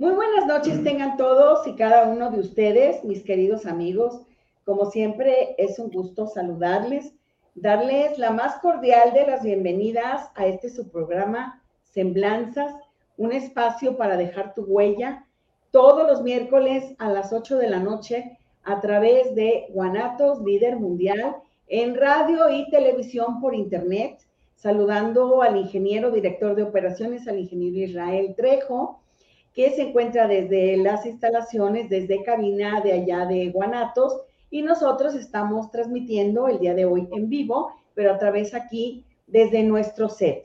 Muy buenas noches tengan todos y cada uno de ustedes, mis queridos amigos. Como siempre, es un gusto saludarles, darles la más cordial de las bienvenidas a este su programa Semblanzas, un espacio para dejar tu huella, todos los miércoles a las 8 de la noche a través de Guanatos, líder mundial, en radio y televisión por internet, saludando al ingeniero director de operaciones, al ingeniero Israel Trejo, que se encuentra desde las instalaciones, desde cabina de allá de Guanatos, y nosotros estamos transmitiendo el día de hoy en vivo, pero a través aquí desde nuestro set.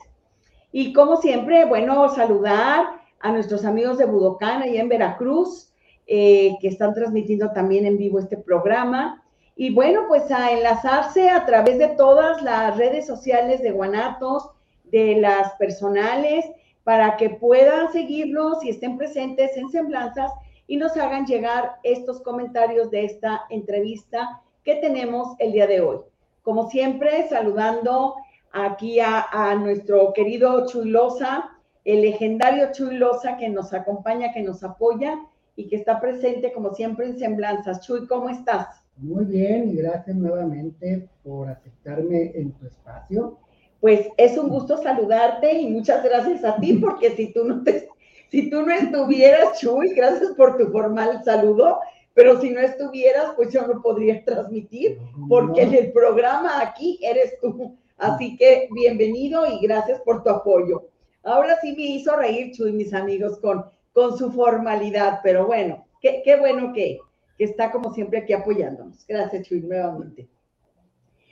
Y como siempre, bueno, saludar a nuestros amigos de Budocán, allá en Veracruz, eh, que están transmitiendo también en vivo este programa. Y bueno, pues a enlazarse a través de todas las redes sociales de Guanatos, de las personales, para que puedan seguirnos y estén presentes en Semblanzas y nos hagan llegar estos comentarios de esta entrevista que tenemos el día de hoy. Como siempre, saludando aquí a, nuestro querido Chuy Loza, el legendario Chuy Loza que nos acompaña, que nos apoya y que está presente como siempre en Semblanzas. Chuy, ¿cómo estás? Muy bien y gracias nuevamente por aceptarme en tu espacio pues es un gusto saludarte y muchas gracias a ti, porque si tú no te, si tú no estuvieras, Chuy, gracias por tu formal saludo, pero si no estuvieras, pues yo no podría transmitir, porque en el programa aquí eres tú. Así que bienvenido y gracias por tu apoyo. Ahora sí me hizo reír Chuy, mis amigos, con, con su formalidad, pero bueno, qué, qué bueno que, que está como siempre aquí apoyándonos. Gracias, Chuy, nuevamente.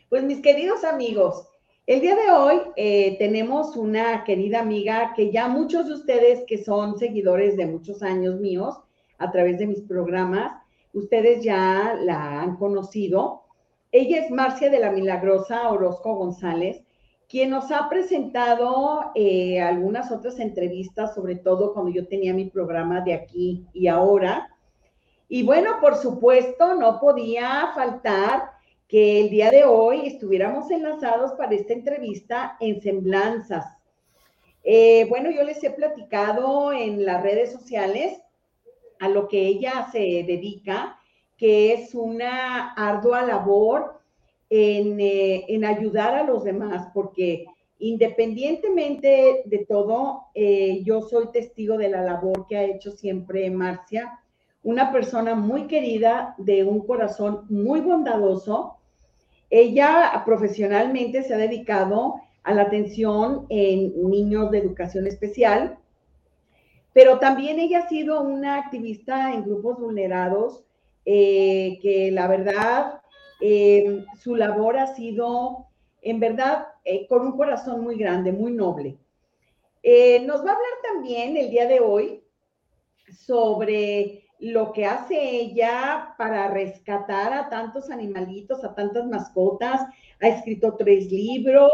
Pues mis queridos amigos, el día de hoy eh, tenemos una querida amiga que ya muchos de ustedes que son seguidores de muchos años míos a través de mis programas, ustedes ya la han conocido. Ella es Marcia de la Milagrosa Orozco González, quien nos ha presentado eh, algunas otras entrevistas, sobre todo cuando yo tenía mi programa de aquí y ahora. Y bueno, por supuesto, no podía faltar que el día de hoy estuviéramos enlazados para esta entrevista en Semblanzas. Eh, bueno, yo les he platicado en las redes sociales a lo que ella se dedica, que es una ardua labor en, eh, ayudar a los demás, porque independientemente de todo, eh, yo soy testigo de la labor que ha hecho siempre Marcia, una persona muy querida, de un corazón muy bondadoso, ella profesionalmente se ha dedicado a la atención en niños de educación especial, pero también ella ha sido una activista en grupos vulnerados, eh, que la verdad, eh, su labor ha sido, en verdad, eh, con un corazón muy grande, muy noble. nos va a hablar también el día de hoy sobre lo que hace ella para rescatar a tantos animalitos, a tantas mascotas, ha escrito tres libros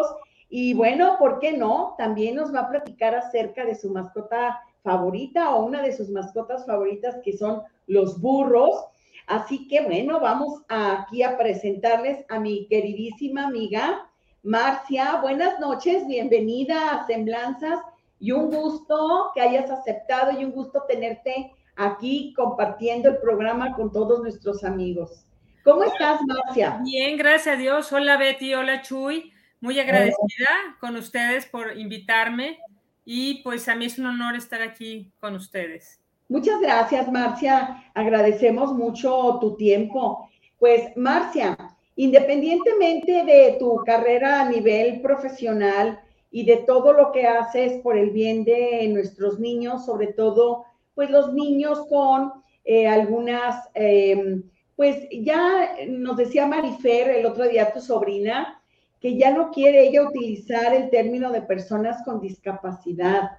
y bueno, ¿por qué no? También nos va a platicar acerca de su mascota favorita o una de sus mascotas favoritas que son los burros. Así que bueno, vamos aquí a presentarles a mi queridísima amiga Marcia. Buenas noches, bienvenida a Semblanzas y un gusto que hayas aceptado y un gusto tenerte aquí compartiendo el programa con todos nuestros amigos. ¿Cómo estás, Marcia? Bien, gracias a Dios. Hola, Betty. Hola, Chuy. Muy agradecida con ustedes por invitarme y pues a mí es un honor estar aquí con ustedes. Muchas gracias, Marcia. Agradecemos mucho tu tiempo. Pues, Marcia, independientemente de tu carrera a nivel profesional y de todo lo que haces por el bien de nuestros niños, sobre todo pues los niños con eh, algunas, em, pues ya nos decía Marifer el otro día tu sobrina, que ya no quiere ella utilizar el término de personas con discapacidad,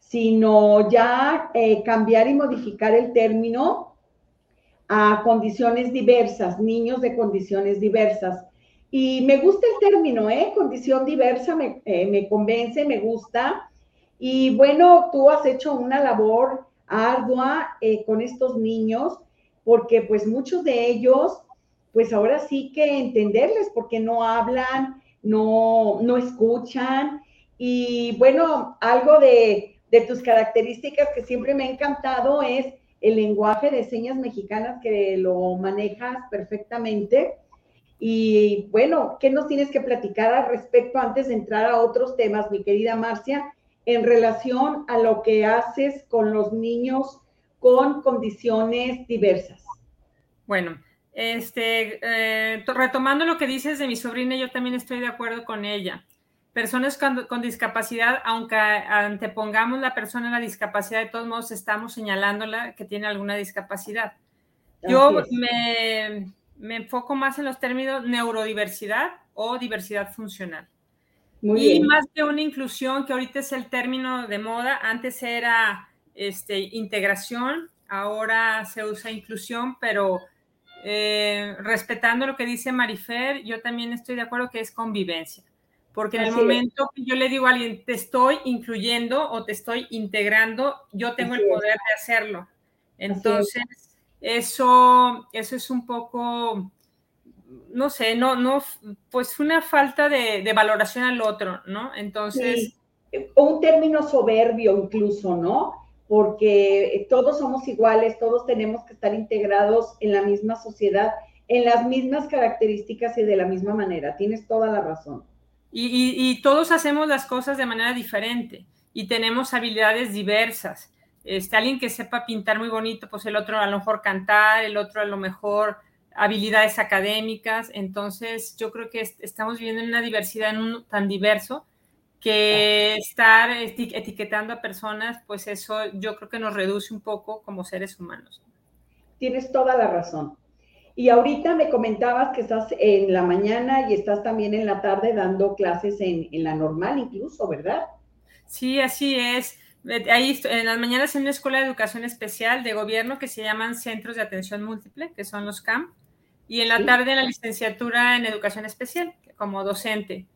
sino ya eh, cambiar y modificar el término a condiciones diversas, niños de condiciones diversas. Y me gusta el término, ¿eh? Condición diversa, me, eh, me convence, me gusta. Y bueno, tú has hecho una labor ardua eh, con estos niños, porque pues muchos de ellos, pues ahora sí que entenderles, porque no hablan, no, no escuchan. Y bueno, algo de de tus características que siempre me ha encantado es el lenguaje de señas mexicanas que lo manejas perfectamente. Y bueno, ¿qué nos tienes que platicar al respecto antes de entrar a otros temas, mi querida Marcia, en relación a lo que haces con los niños con condiciones diversas? Bueno, este, eh, retomando lo que dices de mi sobrina, yo también estoy de acuerdo con ella personas con, discapacidad, aunque antepongamos la persona en la discapacidad, de todos modos estamos señalándola que tiene alguna discapacidad. Yo me, me, enfoco más en los términos neurodiversidad o diversidad funcional. Y más que una inclusión, que ahorita es el término de moda, antes era este, integración, ahora se usa inclusión, pero eh, respetando lo que dice Marifer, yo también estoy de acuerdo que es convivencia. Porque en el momento que yo le digo a alguien, te estoy incluyendo o te estoy integrando, yo tengo el poder de hacerlo. Entonces, eso, eso es un poco, no sé, no, no, pues una falta de, valoración al otro, ¿no? Entonces. O un término soberbio incluso, ¿no? Porque todos somos iguales, todos tenemos que estar integrados en la misma sociedad, en las mismas características y de la misma manera. Tienes toda la razón. Y, todos hacemos las cosas de manera diferente y tenemos habilidades diversas. Este, alguien que sepa pintar muy bonito, pues el otro a lo mejor cantar, el otro a lo mejor habilidades académicas. Entonces, yo creo que estamos viviendo en una diversidad en un, tan diverso que estar etiquetando a personas, pues eso yo creo que nos reduce un poco como seres humanos. Tienes toda la razón. Y ahorita me comentabas que estás en la mañana y estás también en la tarde dando clases en, la normal incluso, ¿verdad? Sí, así es. Ahí en las mañanas en una escuela de educación especial de gobierno que se llaman Centros de Atención Múltiple, que son los CAM, y en la tarde en la licenciatura en educación especial, como docente.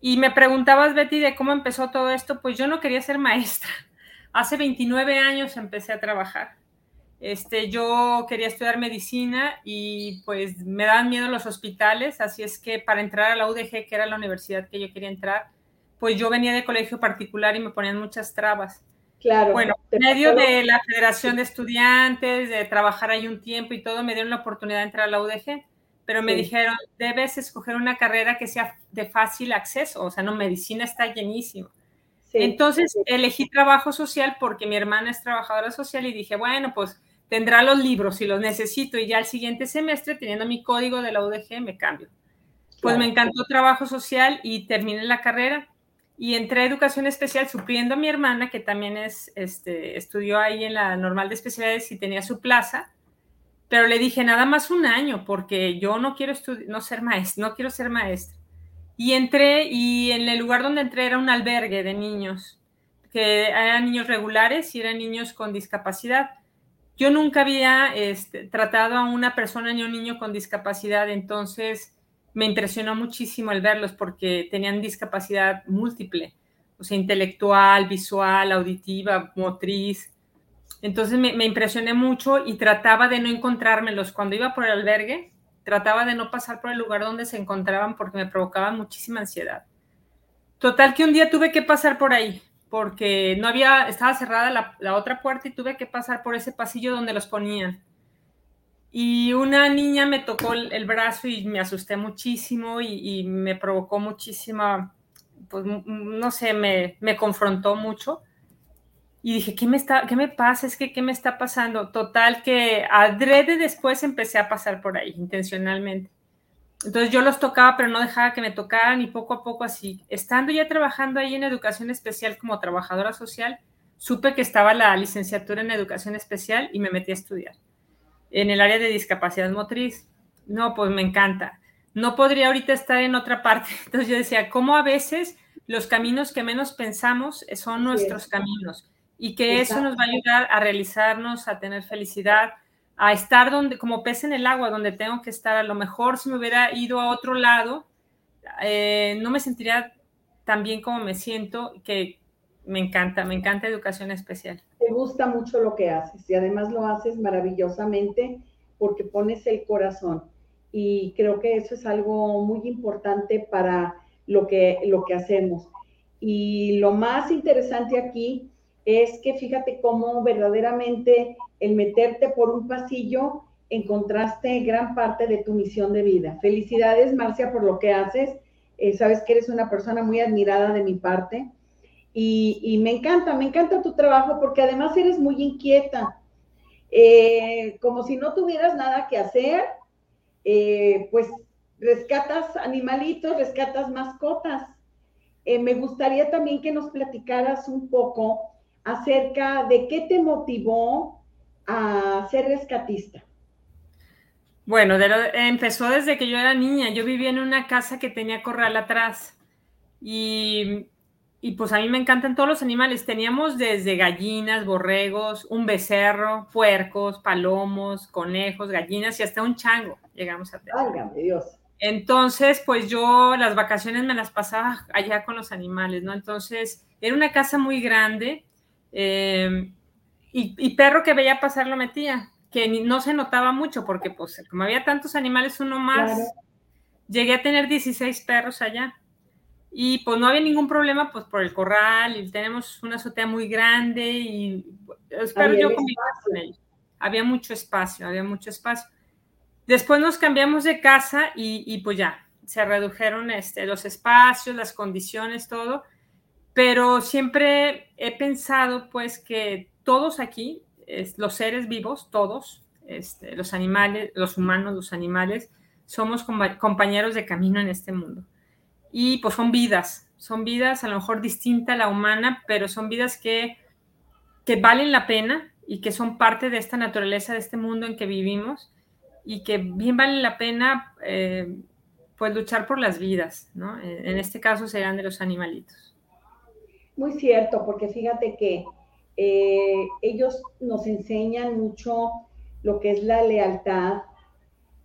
Y me preguntabas, Betty, de cómo empezó todo esto. Pues yo no quería ser maestra. Hace 29 años empecé a trabajar. Este, yo quería estudiar medicina y pues me daban miedo los hospitales, así es que para entrar a la UDG, que era la universidad que yo quería entrar, pues yo venía de colegio particular y me ponían muchas trabas. Claro. Bueno, en medio de la Federación de Estudiantes, de trabajar ahí un tiempo y todo, me dieron la oportunidad de entrar a la UDG, pero me dijeron, debes escoger una carrera que sea de fácil acceso, o sea, no, medicina está llenísimo. Entonces elegí trabajo social porque mi hermana es trabajadora social y dije, bueno, pues tendrá los libros si los necesito y ya el siguiente semestre, teniendo mi código de la UDG, me cambio. Pues me encantó trabajo social y terminé la carrera y entré a educación especial supliendo a mi hermana, que también es, este, estudió ahí en la normal de especialidades y tenía su plaza, pero le dije nada más un año porque yo no quiero no ser maestra, no quiero ser maestra. Y entré y en el lugar donde entré era un albergue de niños, que eran niños regulares y eran niños con discapacidad. Yo nunca había este, tratado a una persona ni a un niño con discapacidad, entonces me impresionó muchísimo el verlos porque tenían discapacidad múltiple, o sea, intelectual, visual, auditiva, motriz. Entonces me, impresioné mucho y trataba de no encontrármelos. Cuando iba por el albergue, trataba de no pasar por el lugar donde se encontraban porque me provocaban muchísima ansiedad. Total que un día tuve que pasar por ahí porque no había, estaba cerrada la, otra puerta y tuve que pasar por ese pasillo donde los ponían. Y una niña me tocó el, brazo y me asusté muchísimo y, me provocó muchísima, pues no sé, me, confrontó mucho. Y dije, ¿qué me, está, ¿qué me pasa? Es que, ¿qué me está pasando? Total que adrede después empecé a pasar por ahí, intencionalmente. Entonces yo los tocaba, pero no dejaba que me tocaran y poco a poco así. Estando ya trabajando ahí en educación especial como trabajadora social, supe que estaba la licenciatura en educación especial y me metí a estudiar en el área de discapacidad motriz. No, pues me encanta. No podría ahorita estar en otra parte. Entonces yo decía, ¿cómo a veces los caminos que menos pensamos son nuestros caminos? Y que eso nos va a ayudar a realizarnos, a tener felicidad, a estar donde, como pez en el agua, donde tengo que estar. A lo mejor si me hubiera ido a otro lado, eh, no me sentiría tan bien como me siento, que me encanta, me encanta educación especial. Te gusta mucho lo que haces y además lo haces maravillosamente porque pones el corazón. Y creo que eso es algo muy importante para lo que, lo que hacemos. Y lo más interesante aquí es que fíjate cómo verdaderamente el meterte por un pasillo encontraste gran parte de tu misión de vida. Felicidades, Marcia, por lo que haces. Eh, sabes que eres una persona muy admirada de mi parte. Y, me encanta, me encanta tu trabajo porque además eres muy inquieta. Eh, como si no tuvieras nada que hacer, eh, pues rescatas animalitos, rescatas mascotas. me gustaría también que nos platicaras un poco acerca de qué te motivó a ser rescatista. Bueno, empezó desde que yo era niña. Yo vivía en una casa que tenía corral atrás y, y, pues a mí me encantan todos los animales. Teníamos desde gallinas, borregos, un becerro, puercos, palomos, conejos, gallinas y hasta un chango llegamos a tener. Dios. Entonces, pues yo las vacaciones me las pasaba allá con los animales, ¿no? Entonces, era una casa muy grande eh, y, y perro que veía pasar lo metía que no se notaba mucho porque pues como había tantos animales, uno más, llegué a tener 16 perros allá. Y pues no había ningún problema pues por el corral y tenemos una azotea muy grande y espero yo con ellos. Había mucho espacio, había mucho espacio. Después nos cambiamos de casa y, y pues ya, se redujeron este, los espacios, las condiciones, todo. Pero siempre he pensado pues que todos aquí los seres vivos, todos, este, los animales, los humanos, los animales, somos compañeros de camino en este mundo. Y pues son vidas, son vidas a lo mejor distintas a la humana, pero son vidas que, que valen la pena y que son parte de esta naturaleza, de este mundo en que vivimos y que bien vale la pena eh, pues luchar por las vidas, ¿no? En este caso serán de los animalitos. Muy cierto, porque fíjate que eh, ellos nos enseñan mucho lo que es la lealtad,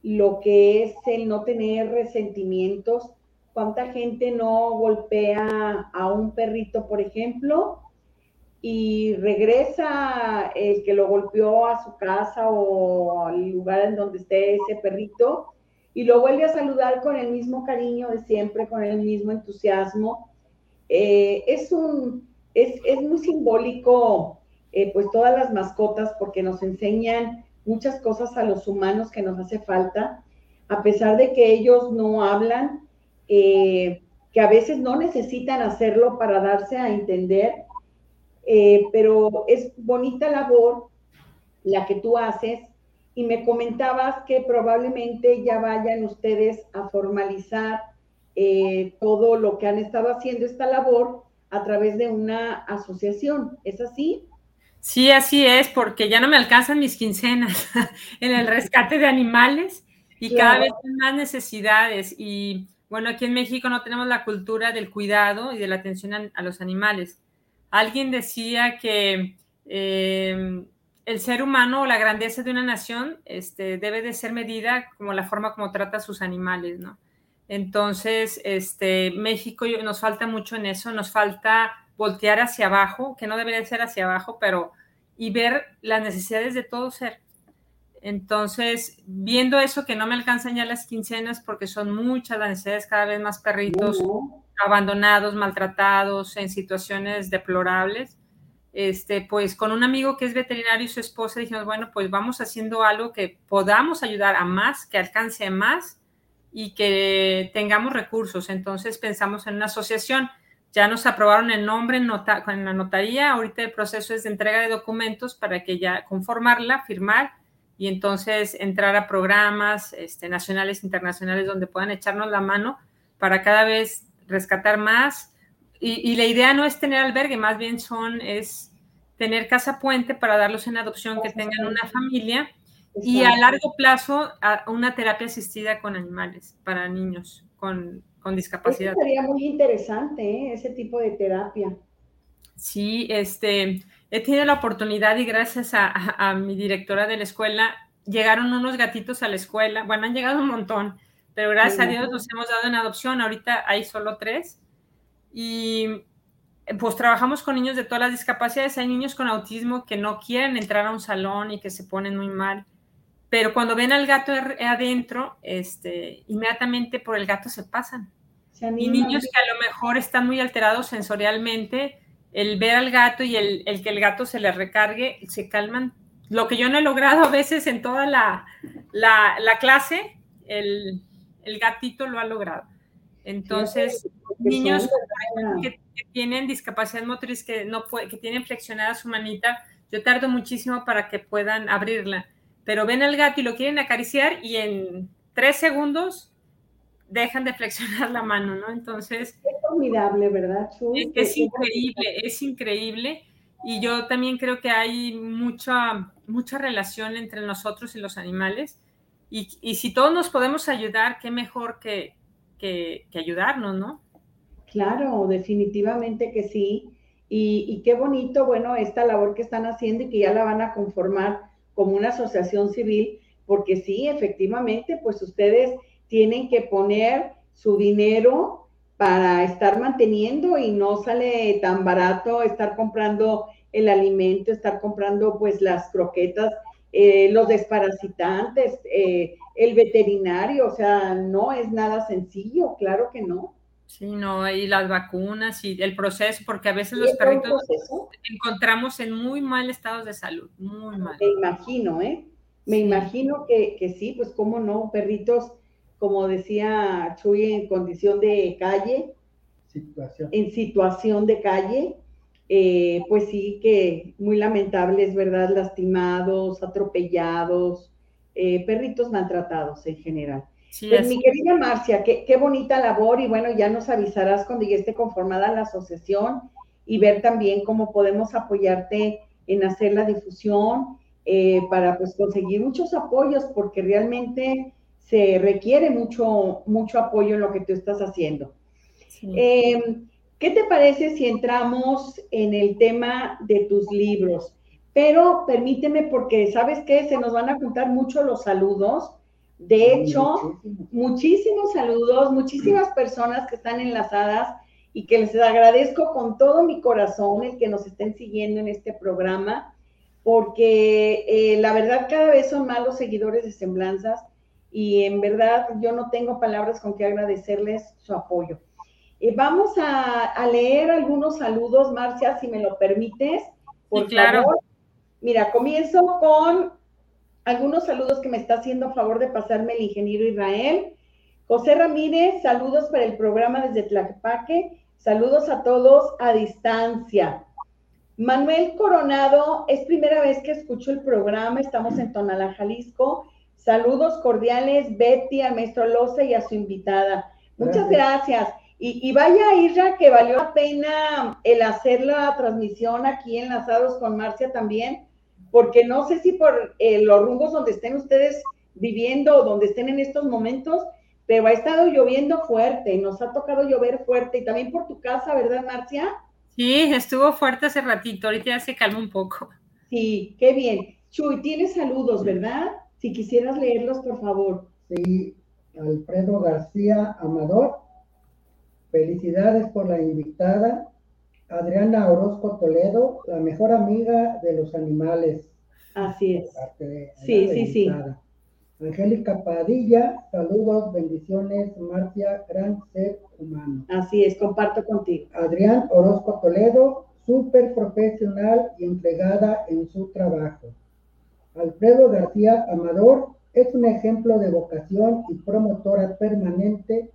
lo que es el no tener resentimientos. ¿Cuánta gente no golpea a un perrito, por ejemplo, y regresa el que lo golpeó a su casa o al lugar en donde esté ese perrito y lo vuelve a saludar con el mismo cariño de siempre, con el mismo entusiasmo? Eh, es un, es, muy simbólico, eh, pues todas las mascotas, porque nos enseñan muchas cosas a los humanos que nos hace falta, a pesar de que ellos no hablan, eh, que a veces no necesitan hacerlo para darse a entender, eh, pero es bonita labor la que tú haces y me comentabas que probablemente ya vayan ustedes a formalizar todo lo que han estado haciendo esta labor a través de una asociación. ¿Es así? Sí, así es, porque ya no me alcanzan mis quincenas en el rescate de animales y cada vez hay más necesidades. Y bueno, aquí en México no tenemos la cultura del cuidado y de la atención a, los animales. Alguien decía que eh, el ser humano o la grandeza de una nación este, debe de ser medida como la forma como trata a sus animales, ¿no? Entonces, este, México nos falta mucho en eso, nos falta voltear hacia abajo, que no debería ser hacia abajo, pero y ver las necesidades de todo ser. Entonces, viendo eso que no me alcanzan ya las quincenas porque son muchas las necesidades, cada vez más perritos abandonados, maltratados, en situaciones deplorables, este, pues con un amigo que es veterinario y su esposa dijimos, bueno, pues vamos haciendo algo que podamos ayudar a más, que alcance a más y que tengamos recursos. Entonces pensamos en una asociación. Ya nos aprobaron el nombre en, nota, en la notaría. Ahorita el proceso es de entrega de documentos para que ya conformarla, firmar y entonces entrar a programas este, nacionales, internacionales donde puedan echarnos la mano para cada vez rescatar más. Y, y, la idea no es tener albergue, más bien son, es tener casa puente para darlos en adopción, que tengan una familia y a largo plazo, una terapia asistida con animales para niños con, con discapacidad. sería muy interesante, ¿eh? ese tipo de terapia. Sí, este, he tenido la oportunidad y gracias a, a, mi directora de la escuela, llegaron unos gatitos a la escuela. Bueno, han llegado un montón, pero gracias a Dios los hemos dado en adopción. Ahorita hay solo tres. Y pues trabajamos con niños de todas las discapacidades. Hay niños con autismo que no quieren entrar a un salón y que se ponen muy mal pero cuando ven al gato adentro, este, inmediatamente por el gato se pasan. y niños que a lo mejor están muy alterados sensorialmente el ver al gato y el, que el gato se le recargue, se calman. Lo que yo no he logrado a veces en toda la, clase, el, gatito lo ha logrado. Entonces, niños que, tienen discapacidad motriz, que, no que tienen flexionada su manita, yo tardo muchísimo para que puedan abrirla. Pero ven al gato y lo quieren acariciar y en tres segundos dejan de flexionar la mano, ¿no? Entonces... Es formidable, ¿verdad, Chuy? Es, increíble, es increíble. Y yo también creo que hay mucha, mucha relación entre nosotros y los animales. Y, si todos nos podemos ayudar, qué mejor que, que, ayudarnos, ¿no? Claro, definitivamente que sí. Y, y, qué bonito, bueno, esta labor que están haciendo y que ya la van a conformar como una asociación civil, porque sí, efectivamente, pues ustedes tienen que poner su dinero para estar manteniendo y no sale tan barato estar comprando el alimento, estar comprando pues las croquetas, eh, los desparasitantes, eh, el veterinario, o sea, no es nada sencillo, claro que no. Sí, no, y las vacunas y el proceso, porque a veces los perritos encontramos en muy mal estado de salud, muy mal. Me imagino, ¿eh? Me imagino que, que sí, pues cómo no, perritos como decía Chuy, en condición de calle, en situación de calle, eh, pues sí que muy lamentables, ¿verdad? Lastimados, atropellados, eh, perritos maltratados en general. pues mi querida Marcia, qué, qué, bonita labor y bueno, ya nos avisarás cuando ya esté conformada la asociación y ver también cómo podemos apoyarte en hacer la difusión eh, para pues conseguir muchos apoyos porque realmente se requiere mucho, mucho apoyo en lo que tú estás haciendo. Em, ¿Qué te parece si entramos en el tema de tus libros? Pero permíteme porque, ¿sabes qué? Se nos van a juntar mucho los saludos. De hecho, muchísimos saludos, muchísimas personas que están enlazadas y que les agradezco con todo mi corazón el que nos estén siguiendo en este programa, porque eh, la verdad cada vez son más los seguidores de Semblanzas y en verdad yo no tengo palabras con que agradecerles su apoyo. Eh, vamos a, leer algunos saludos, Marcia, si me lo permites. Por claro. Favor. Mira, comienzo con algunos saludos que me está haciendo a favor de pasarme el ingeniero Israel. José Ramírez, saludos para el programa desde Tlaquepaque. Saludos a todos a distancia. Manuel Coronado, es primera vez que escucho el programa, estamos en Tonalá, Jalisco. Saludos cordiales, Betty, a maestro Loza y a su invitada. Muchas gracias. Y, vaya, Isra, que valió la pena el hacer la transmisión aquí enlazados con Marcia también, porque no sé si por eh, los rumbos donde estén ustedes viviendo o donde estén en estos momentos, pero ha estado lloviendo fuerte, nos ha tocado llover fuerte y también por tu casa, ¿verdad, Marcia? Sí, estuvo fuerte hace ratito, ahorita ya se calma un poco. Sí, qué bien. Chuy, tienes saludos, ¿verdad? Si quisieras leerlos, por favor. Sí, Alfredo García Amador. Felicidades por la invitada. Adriana Orozco Toledo, la mejor amiga de los animales. Así es. sí, sí, sí. Angélica Padilla, saludos, bendiciones, Marcia, gran ser humano. Así es, comparto contigo. Adrián Orozco Toledo, súper profesional y entregada en su trabajo. Alfredo García Amador es un ejemplo de vocación y promotora permanente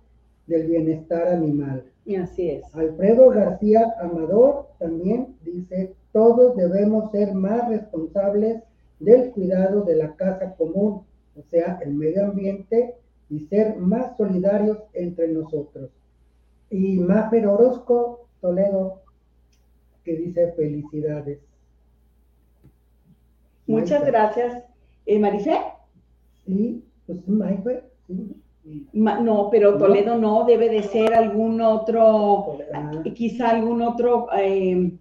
del bienestar animal. Y así es. Alfredo García Amador también dice, todos debemos ser más responsables del cuidado de la casa común, o sea, el medio ambiente, y ser más solidarios entre nosotros. Y Mafer Orozco Toledo, que dice felicidades. Muchas gracias. Eh. Sí, pues Marife. no, pero Toledo no, debe de ser algún otro, quizá algún otro, eh,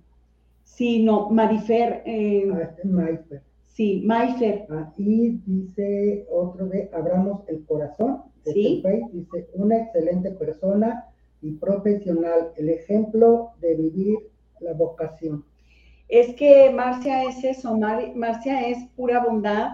sí, no, Marifer. Eh, ah, este es Sí, Maifer. Ah, y dice otro de Abramos el Corazón, ¿Sí? dice, una excelente persona y profesional, el ejemplo de vivir la vocación. Es que Marcia es eso, Marcia es pura bondad,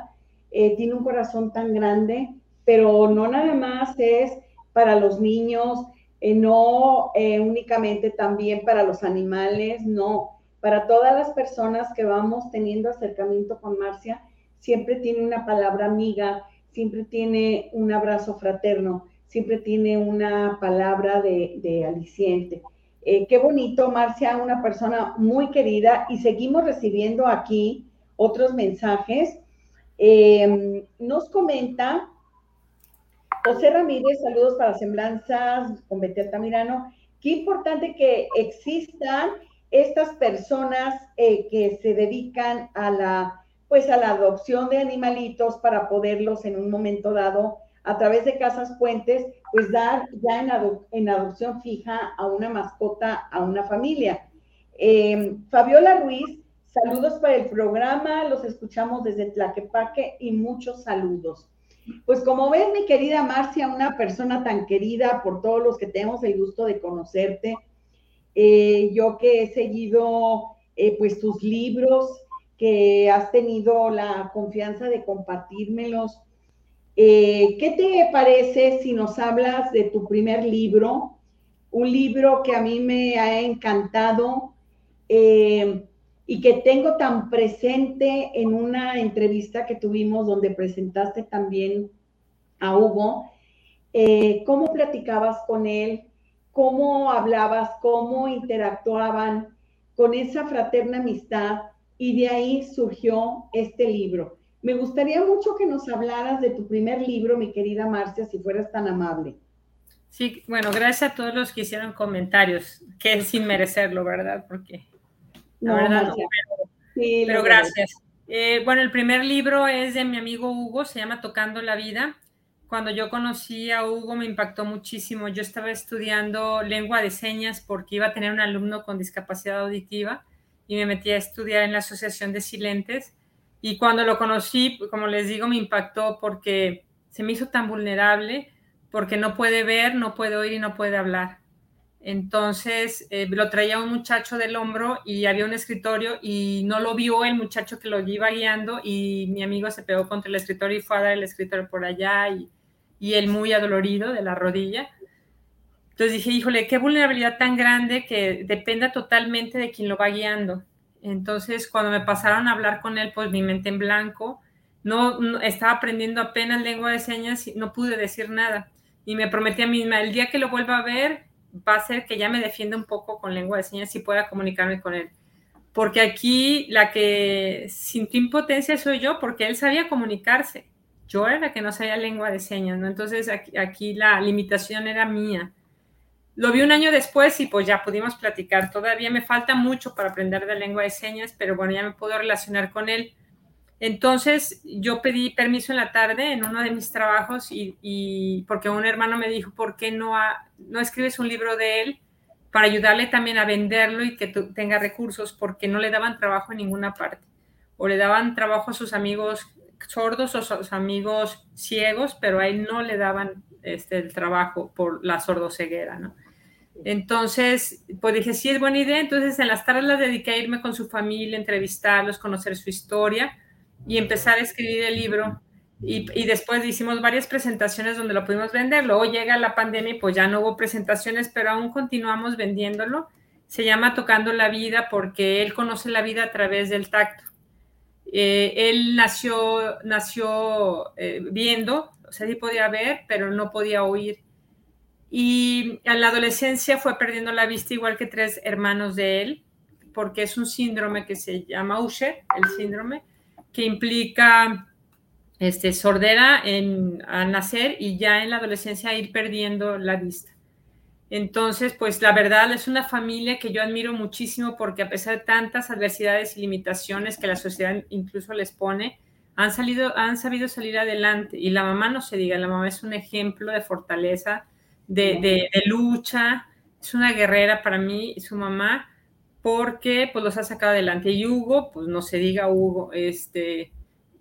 eh, tiene un corazón tan grande, pero no nada más es para los niños, eh, no eh, únicamente también para los animales, no, para todas las personas que vamos teniendo acercamiento con Marcia, siempre tiene una palabra amiga, siempre tiene un abrazo fraterno, siempre tiene una palabra de, aliciente. Eh, qué bonito, Marcia, una persona muy querida y seguimos recibiendo aquí otros mensajes. nos comenta José Ramírez, saludos para Semblanzas con Betel Tamirano. Qué importante que existan estas personas eh, que se dedican a la, pues a la adopción de animalitos para poderlos en un momento dado, a través de casas puentes, pues dar ya en, adopción fija a una mascota, a una familia. Em, Fabiola Ruiz, saludos para el programa, los escuchamos desde Tlaquepaque y muchos saludos. Pues como ves, mi querida Marcia, una persona tan querida por todos los que tenemos el gusto de conocerte, eh, yo que he seguido eh, pues tus libros, que has tenido la confianza de compartírmelos. Eh, ¿Qué te parece si nos hablas de tu primer libro? Un libro que a mí me ha encantado y que tengo tan presente en una entrevista que tuvimos donde presentaste también a Hugo, eh, cómo platicabas con él, cómo hablabas, cómo interactuaban con esa fraterna amistad y de ahí surgió este libro. Me gustaría mucho que nos hablaras de tu primer libro, mi querida Marcia, si fueras tan amable. Sí, bueno, gracias a todos los que hicieron comentarios, que es sin merecerlo, ¿verdad? Porque la verdad, no, pero, gracias. Eh, bueno, el primer libro es de mi amigo Hugo, se llama Tocando la Vida. Cuando yo conocí a Hugo me impactó muchísimo. Yo estaba estudiando lengua de señas porque iba a tener un alumno con discapacidad auditiva y me metí a estudiar en la Asociación de Silentes. Y cuando lo conocí, como les digo, me impactó porque se me hizo tan vulnerable, porque no puede ver, no puede oír y no puede hablar. Entonces eh, lo traía un muchacho del hombro y había un escritorio y no lo vio el muchacho que lo iba guiando y mi amigo se pegó contra el escritorio y fue a dar el escritorio por allá y, y él muy adolorido de la rodilla. Entonces dije, híjole, qué vulnerabilidad tan grande que dependa totalmente de quien lo va guiando. Entonces cuando me pasaron a hablar con él, pues mi mente en blanco, no, estaba aprendiendo apenas lengua de señas y no pude decir nada. Y me prometí a mí misma, el día que lo vuelva a ver, va a ser que ya me defienda un poco con lengua de señas y pueda comunicarme con él. Porque aquí la que sintió impotencia soy yo, porque él sabía comunicarse. Yo era la que no sabía lengua de señas, ¿no? Entonces aquí la limitación era mía. Lo vi un año después y pues ya pudimos platicar. Todavía me falta mucho para aprender de lengua de señas, pero bueno, ya me puedo relacionar con él entonces yo pedí permiso en la tarde en uno de mis trabajos y, porque un hermano me dijo, ¿por qué no, no escribes un libro de él para ayudarle también a venderlo y que tenga recursos? Porque no le daban trabajo en ninguna parte. O le daban trabajo a sus amigos sordos o a sus amigos ciegos, pero a él no le daban este, el trabajo por la sordoceguera, ¿no? Entonces, pues dije, sí, es buena idea. Entonces, en las tardes las dediqué a irme con su familia, entrevistarlos, conocer su historia y empezar a escribir el libro. Y, después hicimos varias presentaciones donde lo pudimos vender. Luego llega la pandemia y pues ya no hubo presentaciones, pero aún continuamos vendiéndolo. Se llama Tocando la Vida porque él conoce la vida a través del tacto. Eh, él nació, nació eh, viendo, o sea, sí podía ver, pero no podía oír. Y en la adolescencia fue perdiendo la vista igual que tres hermanos de él, porque es un síndrome que se llama Usher, el síndrome, que implica este, sordera en, al nacer y ya en la adolescencia ir perdiendo la vista. Entonces, pues la verdad es una familia que yo admiro muchísimo porque a pesar de tantas adversidades y limitaciones que la sociedad incluso les pone, han, salido, han sabido salir adelante. Y la mamá no se diga, la mamá es un ejemplo de fortaleza, de, de, de lucha, es una guerrera para mí, su mamá, porque pues los ha sacado adelante. Y Hugo, pues no se diga Hugo, este,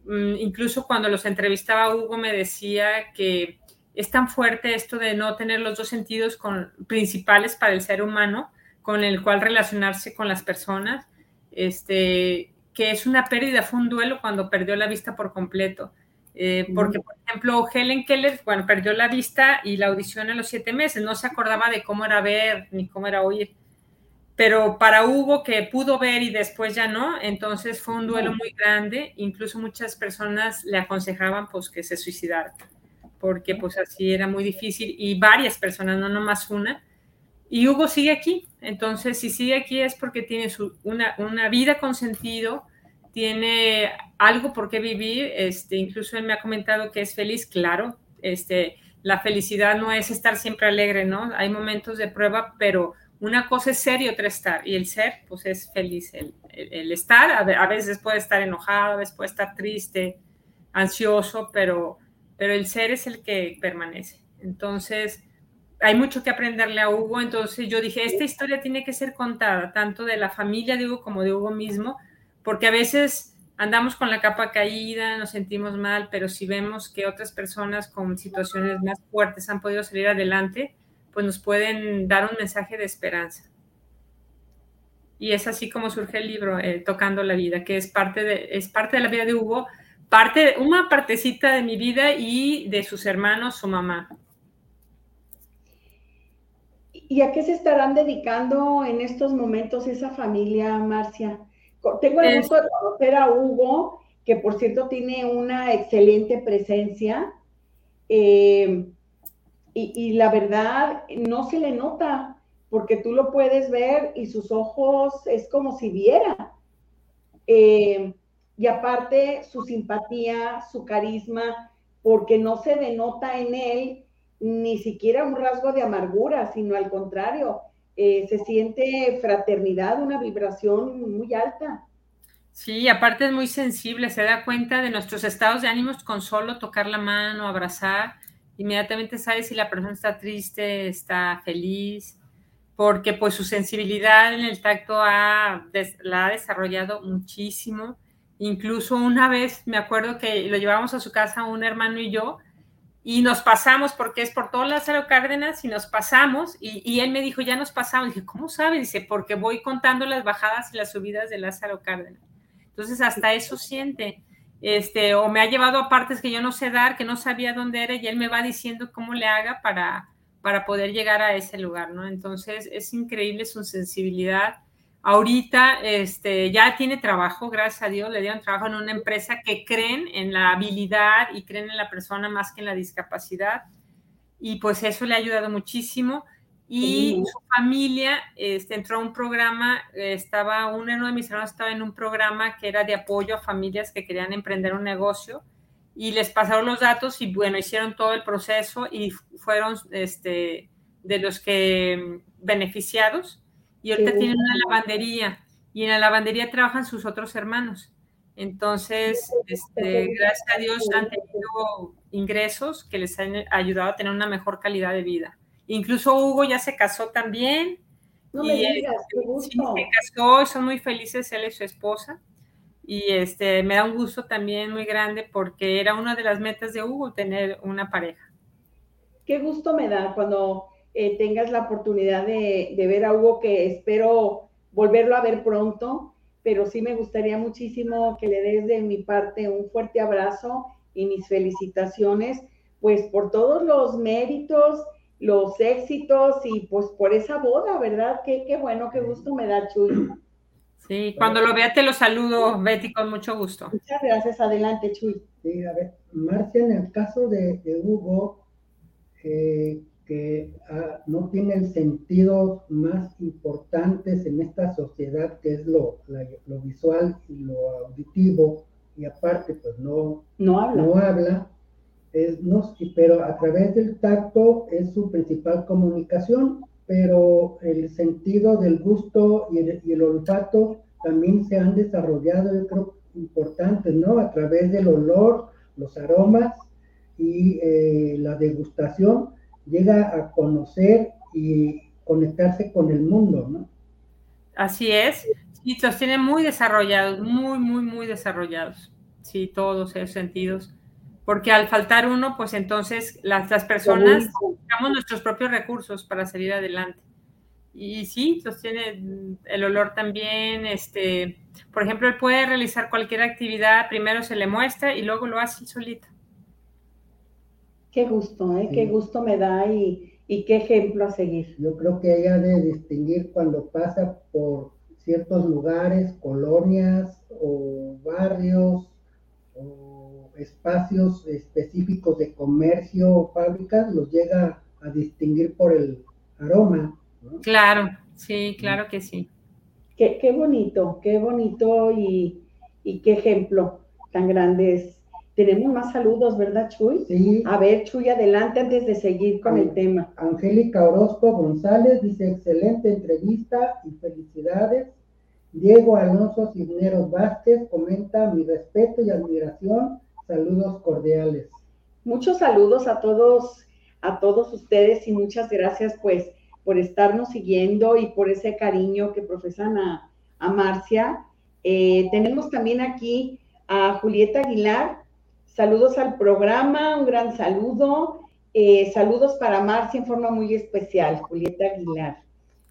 mm, incluso cuando los entrevistaba Hugo me decía que es tan fuerte esto de no tener los dos sentidos con, principales para el ser humano, con el cual relacionarse con las personas, este, que es una pérdida, fue un duelo cuando perdió la vista por completo. Eh, porque, por ejemplo, Helen Keller, bueno, perdió la vista y la audición a los siete meses, no se acordaba de cómo era ver ni cómo era oír. Pero para Hugo, que pudo ver y después ya no, entonces fue un duelo muy grande. Incluso muchas personas le aconsejaban pues que se suicidara, porque pues así era muy difícil. Y varias personas, no nomás una. Y Hugo sigue aquí. Entonces, si sigue aquí es porque tiene su, una, una vida con sentido, tiene algo por qué vivir, este, incluso él me ha comentado que es feliz, claro, este, la felicidad no es estar siempre alegre, ¿no? Hay momentos de prueba, pero una cosa es ser y otra estar, y el ser, pues es feliz, el, el, estar, a veces puede estar enojado, a veces puede estar triste, ansioso, pero, pero el ser es el que permanece. Entonces, hay mucho que aprenderle a Hugo, entonces yo dije, esta historia tiene que ser contada, tanto de la familia de Hugo como de Hugo mismo, porque a veces andamos con la capa caída, nos sentimos mal, pero si vemos que otras personas con situaciones más fuertes han podido salir adelante, pues nos pueden dar un mensaje de esperanza. Y es así como surge el libro, eh, Tocando la Vida, que es parte, de, es parte de la vida de Hugo, parte, una partecita de mi vida y de sus hermanos, su mamá. ¿Y a qué se estarán dedicando en estos momentos esa familia, Marcia? Tengo el gusto de conocer a Hugo, que por cierto tiene una excelente presencia. Eh, y, la verdad, no se le nota, porque tú lo puedes ver y sus ojos es como si viera. Eh, y aparte, su simpatía, su carisma, porque no se denota en él ni siquiera un rasgo de amargura, sino al contrario, eh, se siente fraternidad, una vibración muy alta. Sí, aparte es muy sensible, se da cuenta de nuestros estados de ánimos con solo tocar la mano, abrazar, inmediatamente sabe si la persona está triste, está feliz, porque pues su sensibilidad en el tacto la ha desarrollado muchísimo. Incluso una vez me acuerdo que lo llevamos a su casa un hermano y yo, y nos pasamos porque es por todo Lázaro Cárdenas y nos pasamos y, él me dijo, ya nos pasamos. dije, ¿cómo sabe? Dice, porque voy contando las bajadas y las subidas de Lázaro Cárdenas. Entonces hasta eso siente. Este, o me ha llevado a partes que yo no sé dar, que no sabía dónde era y él me va diciendo cómo le haga para, para poder llegar a ese lugar, ¿no? Entonces es increíble su sensibilidad Ahorita este, ya tiene trabajo, gracias a Dios, le dieron trabajo en una empresa que creen en la habilidad y creen en la persona más que en la discapacidad. Y pues eso le ha ayudado muchísimo. Y su familia este, entró a un programa, estaba, uno de mis hermanos estaba en un programa que era de apoyo a familias que querían emprender un negocio y les pasaron los datos y bueno, hicieron todo el proceso y fueron este, de los que beneficiados y ahorita tienen una lavandería y en la lavandería trabajan sus otros hermanos. Entonces, este, gracias a Dios han tenido ingresos que les han ayudado a tener una mejor calidad de vida. Incluso Hugo ya se casó también. No me digas, qué gusto. se casó, son muy felices él y su esposa. Y este, me da un gusto también muy grande porque era una de las metas de Hugo tener una pareja. Qué gusto me da cuando eh, tengas la oportunidad de, ver a Hugo, que espero volverlo a ver pronto, pero sí me gustaría muchísimo que le des de mi parte un fuerte abrazo y mis felicitaciones, pues por todos los méritos, los éxitos y pues por esa boda, ¿verdad? Qué, qué bueno, qué gusto me da, Chuy. Sí, cuando lo vea te lo saludo, Betty, con mucho gusto. Muchas gracias, adelante, Chuy. Sí, a ver, Marcia, en el caso de, Hugo, eh, que ah, no tienen sentidos más importantes en esta sociedad, que es lo, lo visual y lo auditivo, y aparte, pues no, no habla. No habla es, no, pero a través del tacto es su principal comunicación, pero el sentido del gusto y el, olfato también se han desarrollado, yo creo, importantes, ¿no? A través del olor, los aromas y eh, la degustación llega a conocer y conectarse con el mundo, ¿no? Así es, y los tiene muy desarrollados, muy, muy, muy desarrollados, sí, todos esos sentidos, porque al faltar uno, pues entonces las, las personas buscamos nuestros propios recursos para salir adelante. Y sí, los tiene el olor también, este, por ejemplo, él puede realizar cualquier actividad, primero se le muestra y luego lo hace solito Qué gusto, ¿eh? qué gusto me da y, y, qué ejemplo a seguir. Yo creo que ella de distinguir cuando pasa por ciertos lugares, colonias o barrios o espacios específicos de comercio o fábricas, los llega a distinguir por el aroma. Claro, sí, claro que sí. Qué, qué bonito, qué bonito y, y qué ejemplo tan grande es tenemos más saludos, ¿verdad, Chuy? Sí. A ver, Chuy, adelante antes de seguir con el tema. Angélica Orozco González dice, excelente entrevista y felicidades. Diego Alonso Cisneros Vázquez comenta mi respeto y admiración. Saludos cordiales. Muchos saludos a todos, a todos ustedes y muchas gracias pues por estarnos siguiendo y por ese cariño que profesan a, Marcia. Eh, tenemos también aquí a Julieta Aguilar, Saludos al programa, un gran saludo. Eh, saludos para Marcia en forma muy especial, Julieta Aguilar.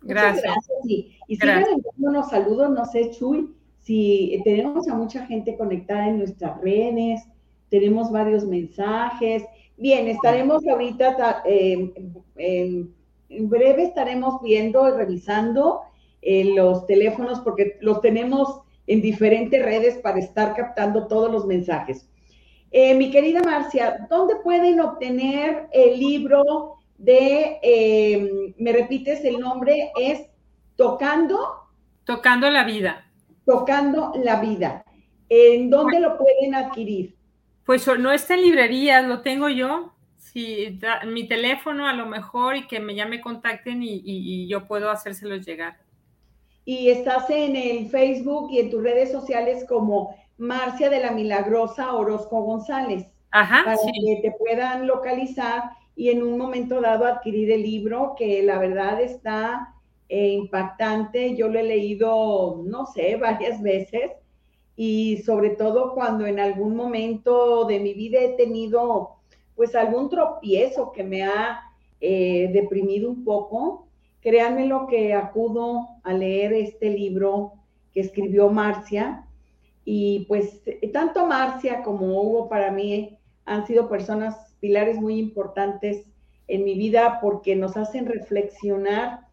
Gracias. gracias. Y, y sigan unos saludos, no sé, Chuy, si tenemos a mucha gente conectada en nuestras redes, tenemos varios mensajes. Bien, estaremos ahorita, eh, en, breve estaremos viendo y revisando eh, los teléfonos porque los tenemos en diferentes redes para estar captando todos los mensajes. Eh, mi querida Marcia, ¿dónde pueden obtener el libro de, em, me repites el nombre, es Tocando? Tocando la vida. Tocando la vida. ¿En dónde lo pueden adquirir? Pues no está en librerías, lo tengo yo. Si mi teléfono a lo mejor y que me, ya me contacten y, y yo puedo hacérselos llegar. Y estás en el Facebook y en tus redes sociales como Marcia de la Milagrosa Orozco González. Ajá, para que te puedan localizar y en un momento dado adquirir el libro, que la verdad está eh, impactante. Yo lo he leído, no sé, varias veces y sobre todo cuando en algún momento de mi vida he tenido pues algún tropiezo que me ha eh, deprimido un poco, créanme lo que acudo a leer este libro que escribió Marcia y pues tanto Marcia como Hugo para mí han sido personas, pilares muy importantes en mi vida porque nos hacen reflexionar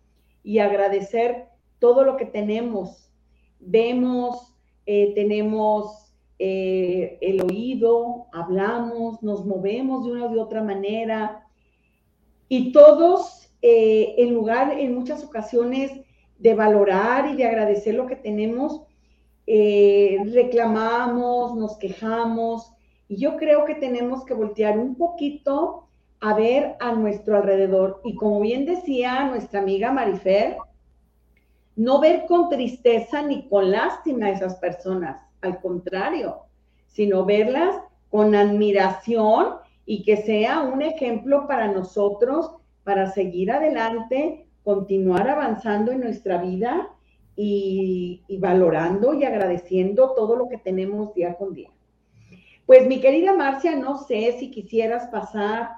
y agradecer todo lo que tenemos. Vemos, eh, tenemos eh, el oído, hablamos, nos movemos de una u otra manera y todos eh, en lugar en muchas ocasiones de valorar y de agradecer lo que tenemos, eh, reclamamos, nos quejamos, y yo creo que tenemos que voltear un poquito a ver a nuestro alrededor. Y como bien decía nuestra amiga Marifer, no ver con tristeza ni con lástima a esas personas, al contrario, sino verlas con admiración y que sea un ejemplo para nosotros para seguir adelante, continuar avanzando en nuestra vida y, valorando y agradeciendo todo lo que tenemos día con día. Pues mi querida Marcia, no sé si quisieras pasar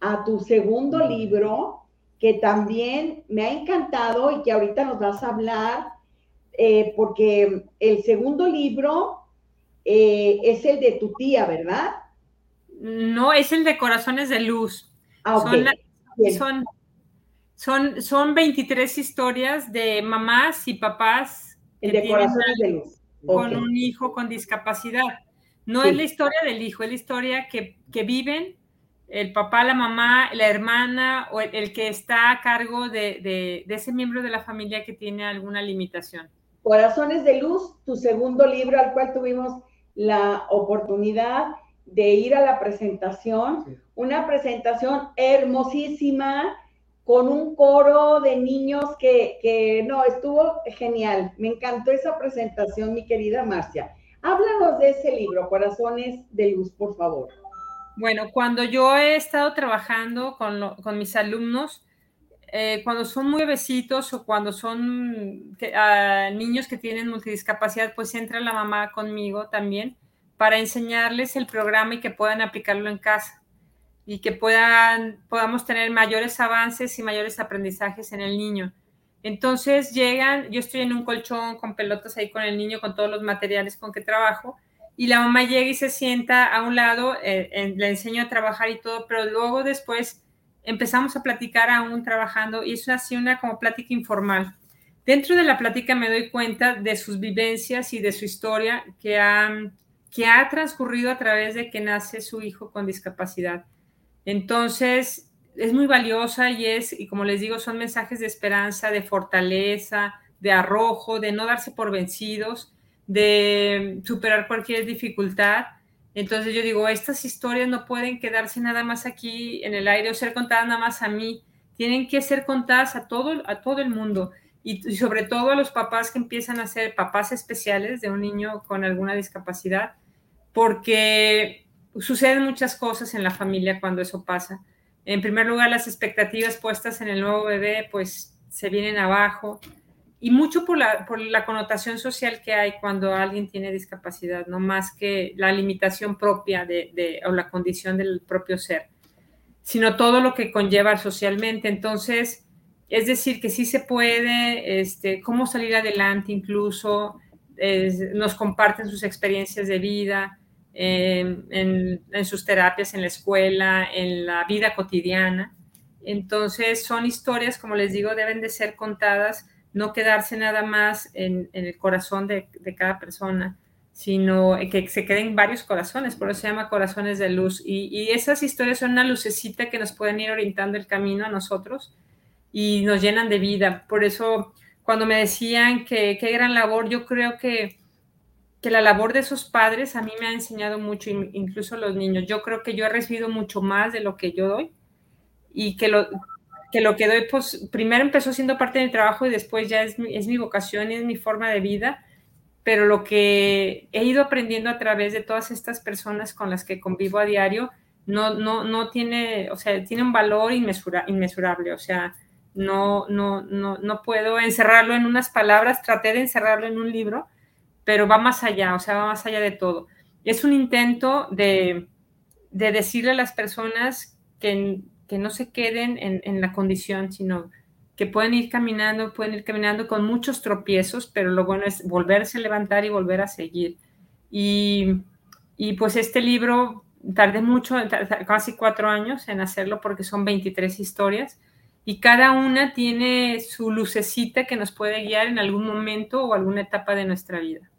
a tu segundo libro, que también me ha encantado y que ahorita nos vas a hablar, eh, porque el segundo libro eh, es el de tu tía, ¿verdad? No, es el de Corazones de Luz. Ah, son, son, son 23 historias de mamás y papás que de tienen con un hijo con discapacidad. No es la historia del hijo, es la historia que, viven el papá, la mamá, la hermana o el, que está a cargo de, ese miembro de la familia que tiene alguna limitación. Corazones de Luz, tu segundo libro al cual tuvimos la oportunidad de ir a la presentación, una presentación hermosísima con un coro de niños que, no, estuvo genial. Me encantó esa presentación, mi querida Marcia. Háblanos de ese libro, Corazones de Luz, por favor. Bueno, cuando yo he estado trabajando con, mis alumnos, eh, cuando son muy besitos o cuando son ah, niños que tienen multidiscapacidad, pues entra la mamá conmigo también para enseñarles el programa y que puedan aplicarlo en casa y que puedan, podamos tener mayores avances y mayores aprendizajes en el niño. Entonces llegan, yo estoy en un colchón con pelotas ahí con el niño, con todos los materiales con que trabajo, y la mamá llega y se sienta a un lado, eh, le enseño a trabajar y todo, pero luego después empezamos a platicar aún trabajando y es así una como plática informal. Dentro de la plática me doy cuenta de sus vivencias y de su historia que ha, que ha transcurrido a través de que nace su hijo con discapacidad. Entonces, es muy valiosa y es, y como les digo, son mensajes de esperanza, de fortaleza, de arrojo, de no darse por vencidos, de superar cualquier dificultad. Entonces yo digo, estas historias no pueden quedarse nada más aquí en el aire o ser contadas nada más a mí, tienen que ser contadas a todo, a todo el mundo y, sobre todo a los papás que empiezan a ser papás especiales de un niño con alguna discapacidad, porque suceden muchas cosas en la familia cuando eso pasa. En primer lugar, las expectativas puestas en el nuevo bebé pues se vienen abajo y mucho por la, connotación social que hay cuando alguien tiene discapacidad, no más que la limitación propia de, o la condición del propio ser, sino todo lo que conlleva socialmente. Entonces, es decir, que sí se puede, este, cómo salir adelante incluso, nos comparten sus experiencias de vida, en, sus terapias en la escuela, en la vida cotidiana. Entonces, son historias, como les digo, deben de ser contadas no quedarse nada más en, el corazón de, cada persona, sino que se queden varios corazones, por eso se llama corazones de luz. Y, esas historias son una lucecita que nos pueden ir orientando el camino a nosotros y nos llenan de vida. Por eso, cuando me decían que qué gran labor, yo creo que, que la labor de esos padres a mí me ha enseñado mucho, incluso los niños. Yo creo que yo he recibido mucho más de lo que yo doy y que lo, que lo que doy, pues primero empezó siendo parte de mi trabajo y después ya es mi, es mi vocación y es mi forma de vida, pero lo que he ido aprendiendo a través de todas estas personas con las que convivo a diario, no, no, no tiene, o sea, tiene un valor inmesura, inmesurable, o sea, no, no, no, no puedo encerrarlo en unas palabras, traté de encerrarlo en un libro, pero va más allá, o sea, va más allá de todo. Es un intento de, de decirle a las personas que que no se queden en, la condición, sino que pueden ir caminando, pueden ir caminando con muchos tropiezos, pero lo bueno es volverse a levantar y volver a seguir. Y, pues este libro tardé mucho, casi cuatro años en hacerlo porque son 23 historias y cada una tiene su lucecita que nos puede guiar en algún momento o alguna etapa de nuestra vida.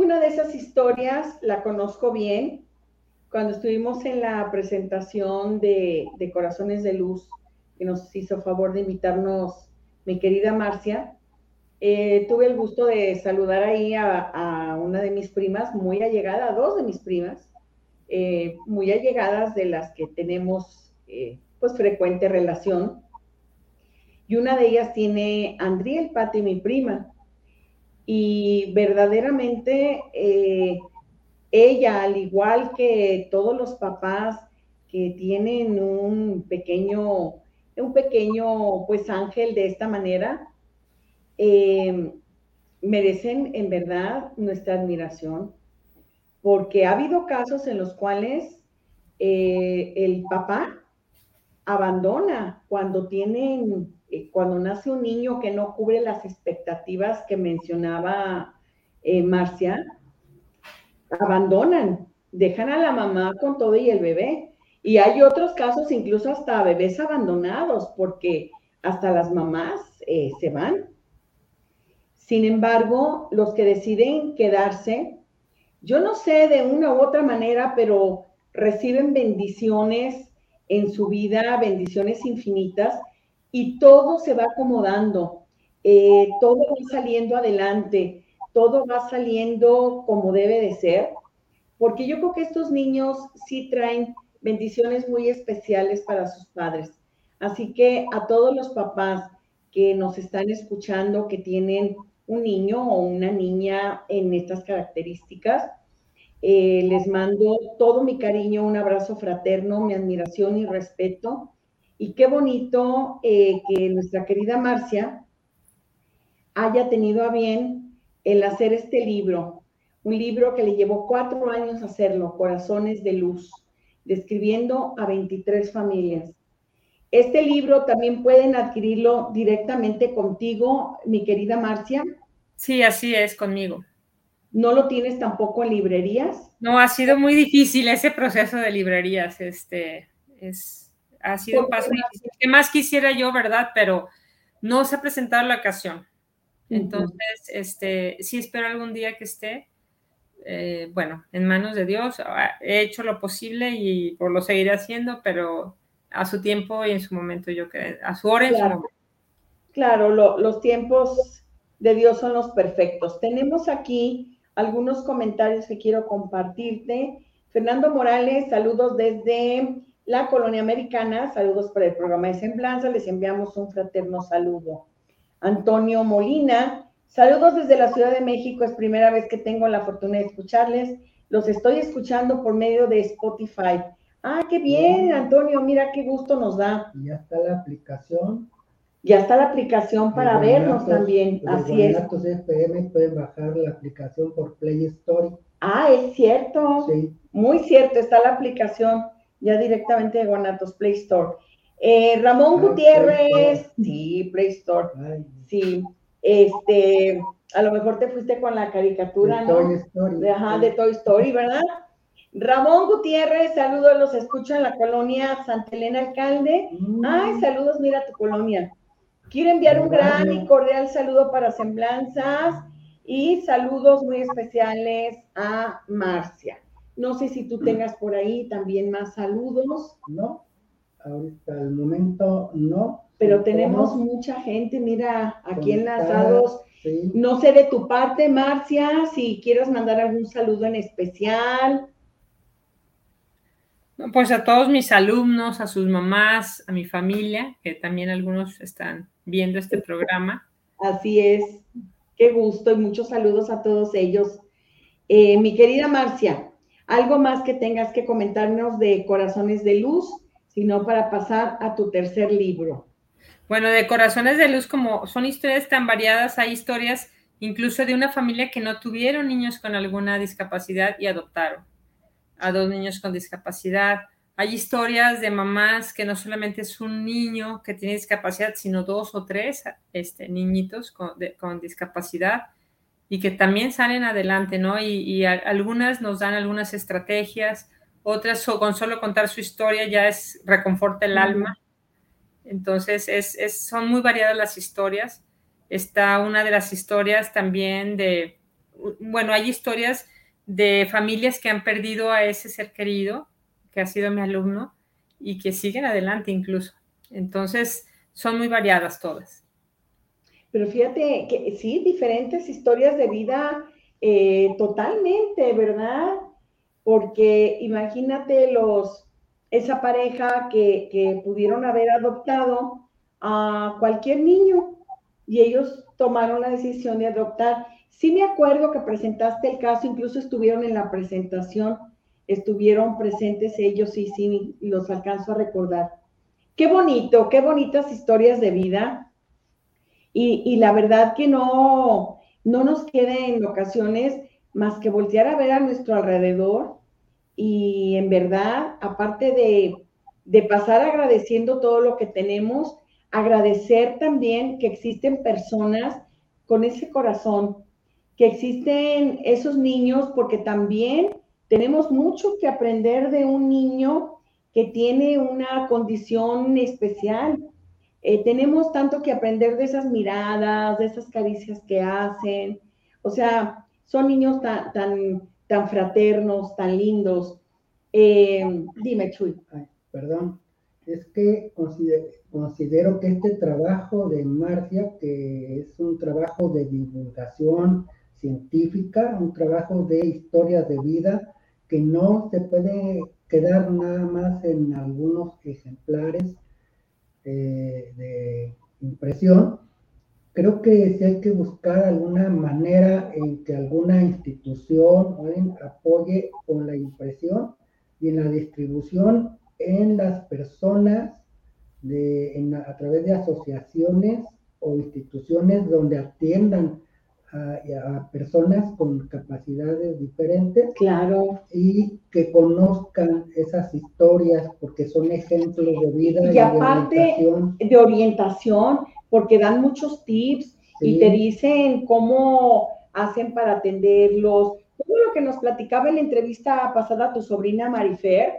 Una de esas historias la conozco bien cuando estuvimos en la presentación de, Corazones de Luz, que nos hizo favor de invitarnos mi querida Marcia, eh, tuve el gusto de saludar ahí a, una de mis primas, muy allegada, a dos de mis primas, eh, muy allegadas de las que tenemos eh, pues frecuente relación. Y una de ellas tiene Andriel Pati, mi prima. Y verdaderamente ella, al igual que todos los papás que tienen un pequeño, un pequeño, pues ángel de esta manera, eh, merecen en verdad nuestra admiración, porque ha habido casos en los cuales eh, el papá abandona cuando tienen, eh, cuando nace un niño que no cubre las expectativas que mencionaba Marcia, abandonan, dejan a la mamá con todo y el bebé. Y hay otros casos, incluso hasta bebés abandonados, porque hasta las mamás eh, se van. Sin embargo, los que deciden quedarse, yo no sé de una u otra manera, pero reciben bendiciones en su vida, bendiciones infinitas, y todo se va acomodando, eh, todo va saliendo adelante todo va saliendo como debe de ser, porque yo creo que estos niños sí traen bendiciones muy especiales para sus padres. Así que a todos los papás que nos están escuchando, que tienen un niño o una niña en estas características, eh, les mando todo mi cariño, un abrazo fraterno, mi admiración y respeto. Y qué bonito eh, que nuestra querida Marcia haya tenido a bien el hacer este libro, un libro que le llevó cuatro años hacerlo, Corazones de Luz, describiendo a 23 familias. Este libro también pueden adquirirlo directamente contigo, mi querida Marcia. Sí, así es, conmigo. ¿No lo tienes tampoco en librerías? No, ha sido muy difícil ese proceso de librerías. Este, es, ha sido un paso difícil. ¿Qué más quisiera yo, verdad? Pero no se ha presentado la ocasión. Entonces, este, sí espero algún día que esté, eh, bueno, en manos de Dios. Ah, he hecho lo posible y lo seguiré haciendo, pero a su tiempo y en su momento, yo creo, a su hora y claro. su momento. Claro, los tiempos de Dios son los perfectos. Tenemos aquí algunos comentarios que quiero compartirte. Fernando Morales, saludos desde la colonia americana, saludos para el programa de Semblanza, les enviamos un fraterno saludo. Antonio Molina, saludos desde la Ciudad de México, es primera vez que tengo la fortuna de escucharles, los estoy escuchando por medio de Spotify. Ah, qué bien, Antonio, mira qué gusto nos da. Ya está la aplicación. Ya está la aplicación para vernos Guanatos- también, así es. FM pueden bajar la aplicación por Play Store. Ah, es cierto. Sí, Muy cierto, está la aplicación ya directamente de Guanatos Play Store. Eh, Ramón Gutiérrez, sí, Play Store, sí. Este, a lo mejor te fuiste con la caricatura, de ¿no? Toy Story. Ajá, de Toy Story, ¿verdad? Ramón Gutiérrez, saludos, los escucho en la colonia Santa Elena Alcalde. Mm, Ay, saludos, mira tu colonia. Quiero enviar un gran y cordial saludo para Semblanzas y saludos muy especiales a Marcia. No sé si tú tengas por ahí también más saludos, No, ahorita al momento no. pero Sí, tenemos mucha gente, mira, aquí enlazados. Sí, No sé de tu parte, Marcia, si quieres mandar algún saludo en especial. Pues a todos mis alumnos, a sus mamás, a mi familia, que también algunos están viendo este programa. Así es. Qué gusto y muchos saludos a todos ellos. Eh, mi querida Marcia, algo más que tengas que comentarnos de Corazones de Luz, sino para pasar a tu tercer libro. Bueno, de Corazones de Luz, como son historias tan variadas, hay historias incluso de una familia que no tuvieron niños con alguna discapacidad y adoptaron a dos niños con discapacidad. Hay historias de mamás que no solamente es un niño que tiene discapacidad, sino dos o tres este, niñitos con, con discapacidad y que también salen adelante, ¿no? Y, y a, algunas nos dan algunas estrategias, otras con solo contar su historia ya es reconforta el alma. Entonces, es, es, son muy variadas las historias. Está una de las historias también de, bueno, hay historias de familias que han perdido a ese ser querido, que ha sido mi alumno, y que siguen adelante incluso. Entonces, son muy variadas todas. Pero fíjate que sí, diferentes historias de vida eh, totalmente, ¿verdad? Porque imagínate los, esa pareja que, que pudieron haber adoptado a cualquier niño y ellos tomaron la decisión de adoptar. Sí me acuerdo que presentaste el caso, incluso estuvieron en la presentación, estuvieron presentes ellos y sí, los alcanzo a recordar. Qué bonito, qué bonitas historias de vida. Y, la verdad que no, no nos queda en ocasiones más que voltear a ver a nuestro alrededor y en verdad, aparte de, de pasar agradeciendo todo lo que tenemos, agradecer también que existen personas con ese corazón, que existen esos niños, porque también tenemos mucho que aprender de un niño que tiene una condición especial. Eh, tenemos tanto que aprender de esas miradas, de esas caricias que hacen. O sea, son niños tan, tan, tan fraternos, tan lindos. Eh, dime, Chuy. Perdón. Es que considero, considero que este trabajo de Marcia, que es un trabajo de divulgación científica, un trabajo de historias de vida, que no se puede quedar nada más en algunos ejemplares eh, de impresión. Creo que sí hay que buscar alguna manera en que alguna institución apoye con la impresión y en la distribución en las personas a través de asociaciones o instituciones donde atiendan a, a, personas con capacidades diferentes. Claro. Y que conozcan esas historias porque son ejemplos de vida. Y, y aparte de orientación. de orientación, porque dan muchos tips sí. y te dicen cómo, hacen para atenderlos, todo lo que nos platicaba en la entrevista pasada tu sobrina Marifer,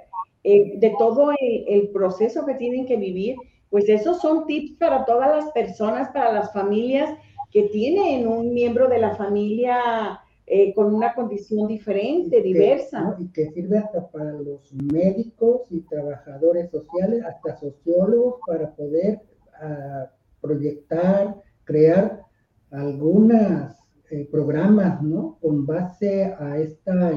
eh, de todo el, proceso que tienen que vivir, pues esos son tips para todas las personas, para las familias que tienen un miembro de la familia eh, con una condición diferente, diversa. Y que sirve hasta para los médicos y trabajadores sociales, hasta sociólogos, para poder ah, proyectar, crear algunos eh, programas, ¿no? Con base a esta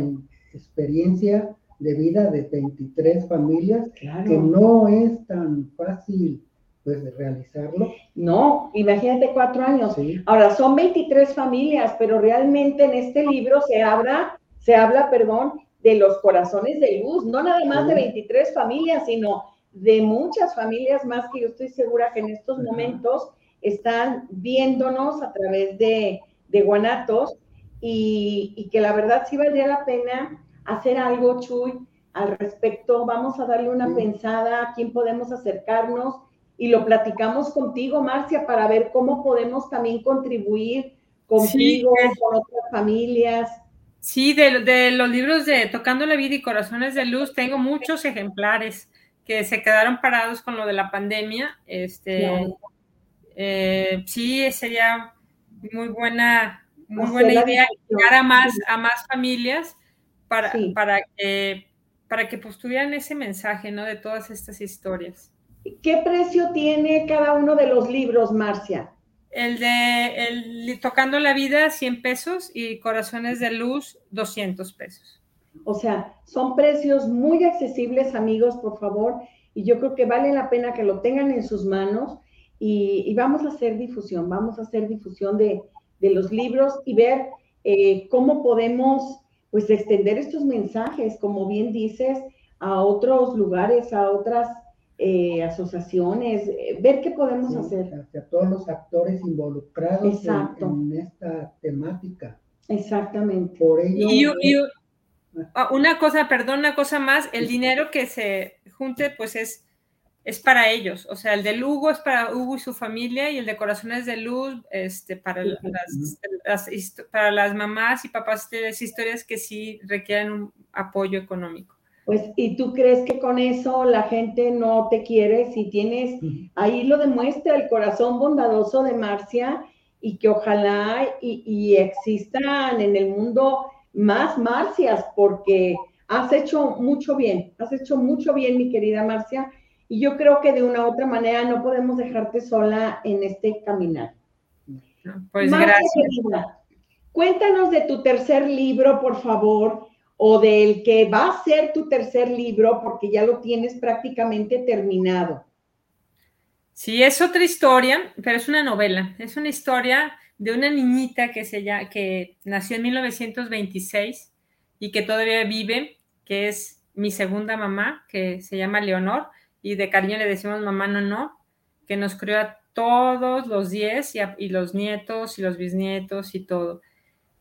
experiencia de vida de 23 familias, que no es tan fácil pues realizarlo. No, imagínate cuatro años. Ahora, son 23 familias, pero realmente en este libro se habla, se habla, perdón, de los corazones de luz, no nada más de 23 familias, sino de muchas familias más que yo estoy segura que en estos momentos están viéndonos a través de, de Guanatos y, y que la verdad sí valdría la pena hacer algo, Chuy, al respecto. Vamos a darle una pensada a quién podemos acercarnos y lo platicamos contigo, Marcia, para ver cómo podemos también contribuir contigo, con otras familias. Sí, de, los libros de Tocando la Vida y Corazones de Luz, tengo muchos ejemplares que se quedaron parados con lo de la pandemia. Este, eh, sí, sería muy buena, muy buena idea llegar a más, a más familias para, para, que, para que pues, tuvieran ese mensaje, ¿no? De todas estas historias. ¿Qué precio tiene cada uno de los libros, Marcia? El de el, Tocando la Vida, 100 pesos y Corazones de Luz, 200 pesos. O sea, son precios muy accesibles, amigos, por favor, y yo creo que vale la pena que lo tengan en sus manos y, vamos a hacer difusión, vamos a hacer difusión de, los libros y ver eh, cómo podemos pues extender estos mensajes, como bien dices, a otros lugares, a otras eh, asociaciones, eh, ver qué podemos hacer. Hacia todos los actores involucrados en, esta temática. Exactamente. Por ello. Y, ah, una cosa, perdón, una cosa más, el dinero que se junte, pues es, es para ellos. O sea, el de Hugo es para Hugo y su familia, y el de Corazones de Luz, este, para las para las mamás y papás de las historias que sí requieren un apoyo económico. Pues, ¿y tú crees que con eso la gente no te quiere? Si tienes, ahí lo demuestra el corazón bondadoso de Marcia y que ojalá y, existan en el mundo más Marcias, porque has hecho mucho bien, has hecho mucho bien, mi querida Marcia, y yo creo que de una u otra manera no podemos dejarte sola en este caminar. Pues gracias. cuéntanos de tu tercer libro, por favor, o del que va a ser tu tercer libro, porque ya lo tienes prácticamente terminado. Sí, es otra historia, pero es una novela. Es una historia de una niñita que, se llama, que nació en 1926 y que todavía vive, que es mi segunda mamá, que se llama Leonor, y de cariño le decimos mamá no, no, que nos crió a todos los diez y, los nietos y los bisnietos y todo.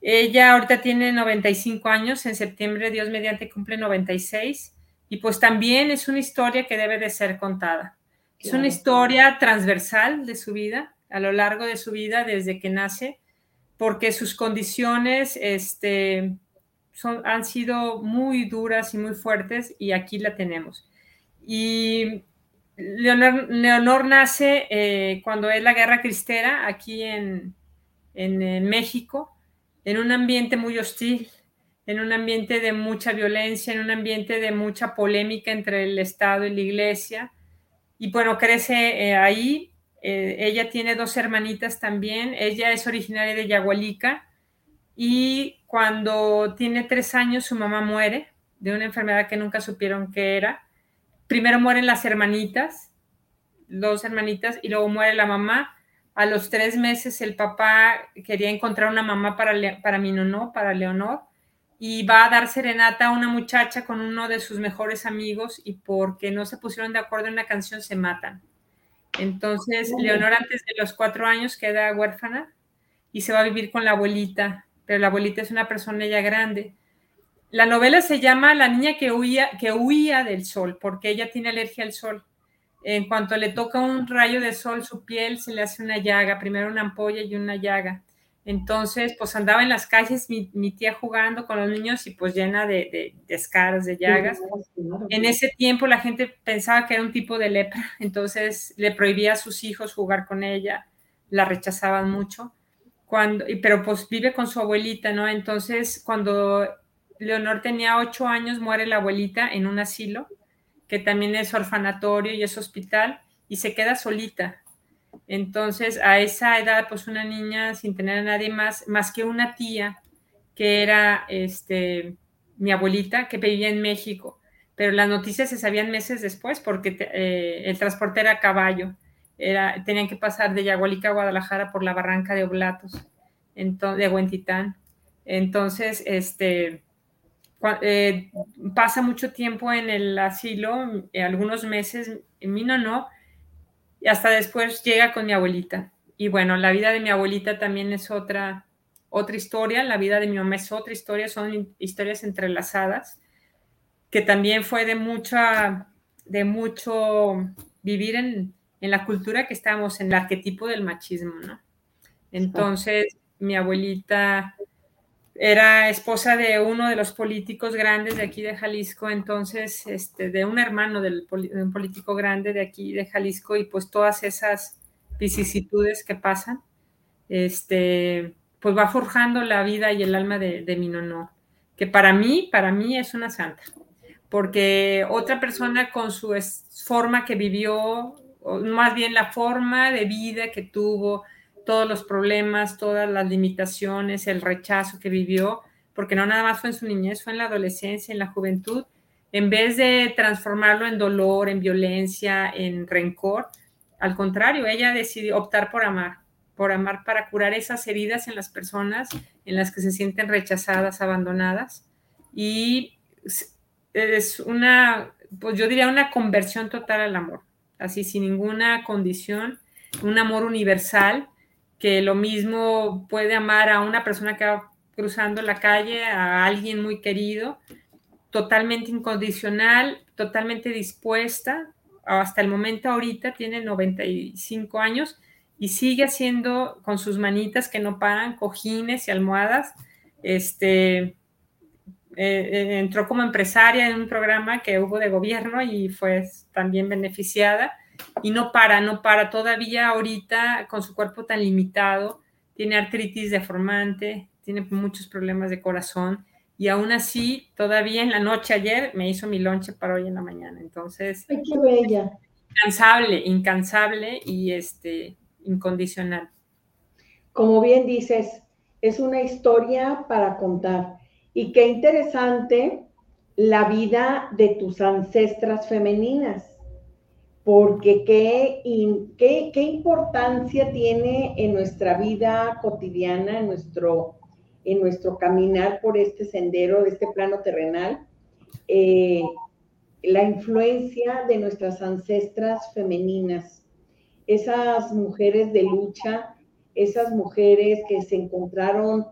Ella ahorita tiene 95 años, en septiembre Dios mediante cumple 96 y pues también es una historia que debe de ser contada. Es una historia transversal de su vida, a lo largo de su vida desde que nace, porque sus condiciones este, son, han sido muy duras y muy fuertes y aquí la tenemos. Y Leonor, nace eh, cuando es la guerra cristera aquí en, México, en un ambiente muy hostil, en un ambiente de mucha violencia, en un ambiente de mucha polémica entre el Estado y la Iglesia. Y bueno, crece eh, ahí. Eh, ella tiene dos hermanitas también. Ella es originaria de Yagualica y cuando tiene tres años su mamá muere de una enfermedad que nunca supieron qué era primero mueren las hermanitas, dos hermanitas, y luego muere la mamá. A los tres meses el papá quería encontrar una mamá para, para mi nono, para Leonor, y va a dar serenata a una muchacha con uno de sus mejores amigos y porque no se pusieron de acuerdo en la canción se matan. Entonces, Leonor antes de los cuatro años queda huérfana y se va a vivir con la abuelita, pero la abuelita es una persona ya grande. La novela se llama La niña que huía, que huía del sol, porque ella tiene alergia al sol. En cuanto le toca un rayo de sol, su piel se le hace una llaga, primero una ampolla y una llaga. Entonces, pues andaba en las calles mi, tía jugando con los niños y pues llena de, de, de escaras, de llagas. En ese tiempo la gente pensaba que era un tipo de lepra, entonces le prohibía a sus hijos jugar con ella, la rechazaban mucho. Cuando, pero pues vive con su abuelita, ¿no? Entonces, cuando Leonor tenía ocho años, muere la abuelita en un asilo, que también es orfanatorio y es hospital, y se queda solita entonces, a esa edad, pues una niña sin tener a nadie más, más que una tía, que era este, mi abuelita, que vivía en México. Pero las noticias se sabían meses después porque eh, el transporte era a caballo. Era, tenían que pasar de Yagualica a Guadalajara por la barranca de Oblatos, de Huentitán. Entonces, este, eh, pasa mucho tiempo en el asilo, eh, algunos meses, en no, no, y hasta después llega con mi abuelita. Y bueno, la vida de mi abuelita también es otra, otra historia, la vida de mi mamá es otra historia, son historias entrelazadas, que también fue de mucha, de mucho vivir en, en la cultura que estamos, en el arquetipo del machismo, ¿no? Entonces, mi abuelita era esposa de uno de los políticos grandes de aquí de Jalisco, entonces, este, de un hermano del, de un político grande de aquí de Jalisco, y pues todas esas vicisitudes que pasan, este, pues va forjando la vida y el alma de, de mi nono, que para mí, para mí es una santa, porque otra persona con su forma que vivió, más bien la forma de vida que tuvo, todos los problemas, todas las limitaciones, el rechazo que vivió, porque no nada más fue en su niñez, fue en la adolescencia, en la juventud, en vez de transformarlo en dolor, en violencia, en rencor, al contrario, ella decidió optar por amar, por amar para curar esas heridas en las personas en las que se sienten rechazadas, abandonadas. Y es una, pues yo diría una conversión total al amor, así sin ninguna condición, un amor universal que lo mismo puede amar a una persona que va cruzando la calle, a alguien muy querido, totalmente incondicional, totalmente dispuesta. Hasta el momento ahorita tiene 95 años y sigue haciendo con sus manitas que no paran, cojines y almohadas. Este, eh, eh, entró como empresaria en un programa que hubo de gobierno y fue también beneficiada y no para, no para. Todavía ahorita con su cuerpo tan limitado, tiene artritis deformante, tiene muchos problemas de corazón y aún así, todavía en la noche ayer me hizo mi lonche para hoy en la mañana. Entonces, Ay, qué bella. Incansable, incansable y este, incondicional. Como bien dices, es una historia para contar. Y qué interesante la vida de tus ancestras femeninas porque qué, qué, qué, importancia tiene en nuestra vida cotidiana, en nuestro, en nuestro caminar por este sendero, de este plano terrenal, eh, la influencia de nuestras ancestras femeninas, esas mujeres de lucha, esas mujeres que se encontraron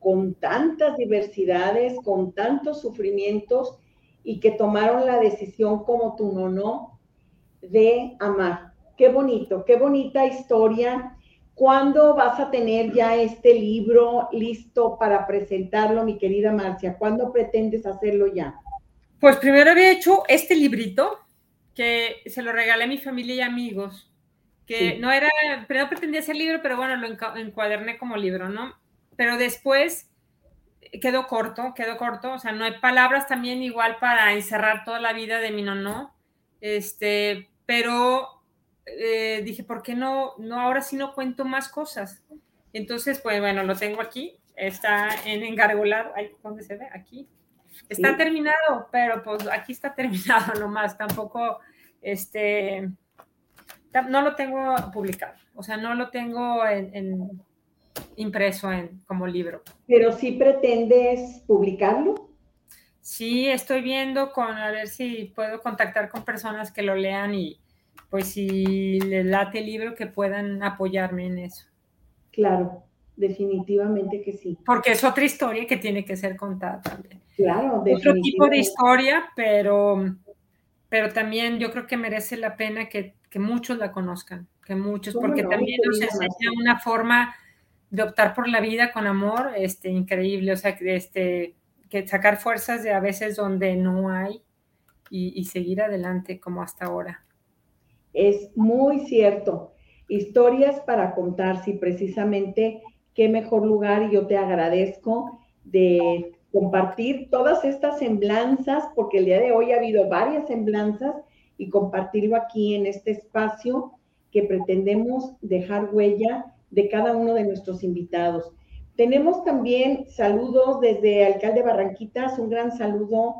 con tantas diversidades, con tantos sufrimientos y que tomaron la decisión como tu no de amar. Qué bonito, qué bonita historia. ¿Cuándo vas a tener ya este libro listo para presentarlo, mi querida Marcia? ¿Cuándo pretendes hacerlo ya? Pues primero había hecho este librito que se lo regalé a mi familia y amigos, que no era, pero pretendía ser libro, pero bueno, lo encuaderné como libro, ¿no? Pero después quedó corto, quedó corto, o sea, no hay palabras también igual para encerrar toda la vida de mi no, este, pero eh, dije, ¿por qué no, no, ahora sí no cuento más cosas? Entonces, pues bueno, lo tengo aquí, está en engargolado, ¿dónde se ve? Aquí. Está terminado, pero pues aquí está terminado nomás, tampoco, este, no lo tengo publicado, o sea, no lo tengo en, impreso en, como libro. Pero sí pretendes publicarlo. Sí, estoy viendo con a ver si puedo contactar con personas que lo lean y pues si les late el libro que puedan apoyarme en eso. Claro, definitivamente que sí. Porque es otra historia que tiene que ser contada también. Claro, Otro tipo de historia, pero, pero también yo creo que merece la pena que, muchos la conozcan, que muchos, porque también nos enseña una forma de optar por la vida con amor, este, increíble, o sea, este, que sacar fuerzas de a veces donde no hay y, seguir adelante como hasta ahora. Es muy cierto. Historias para contar, sí, precisamente qué mejor lugar y yo te agradezco de compartir todas estas semblanzas, porque el día de hoy ha habido varias semblanzas y compartirlo aquí en este espacio que pretendemos dejar huella de cada uno de nuestros invitados. Tenemos también saludos desde Alcalde Barranquitas, un gran saludo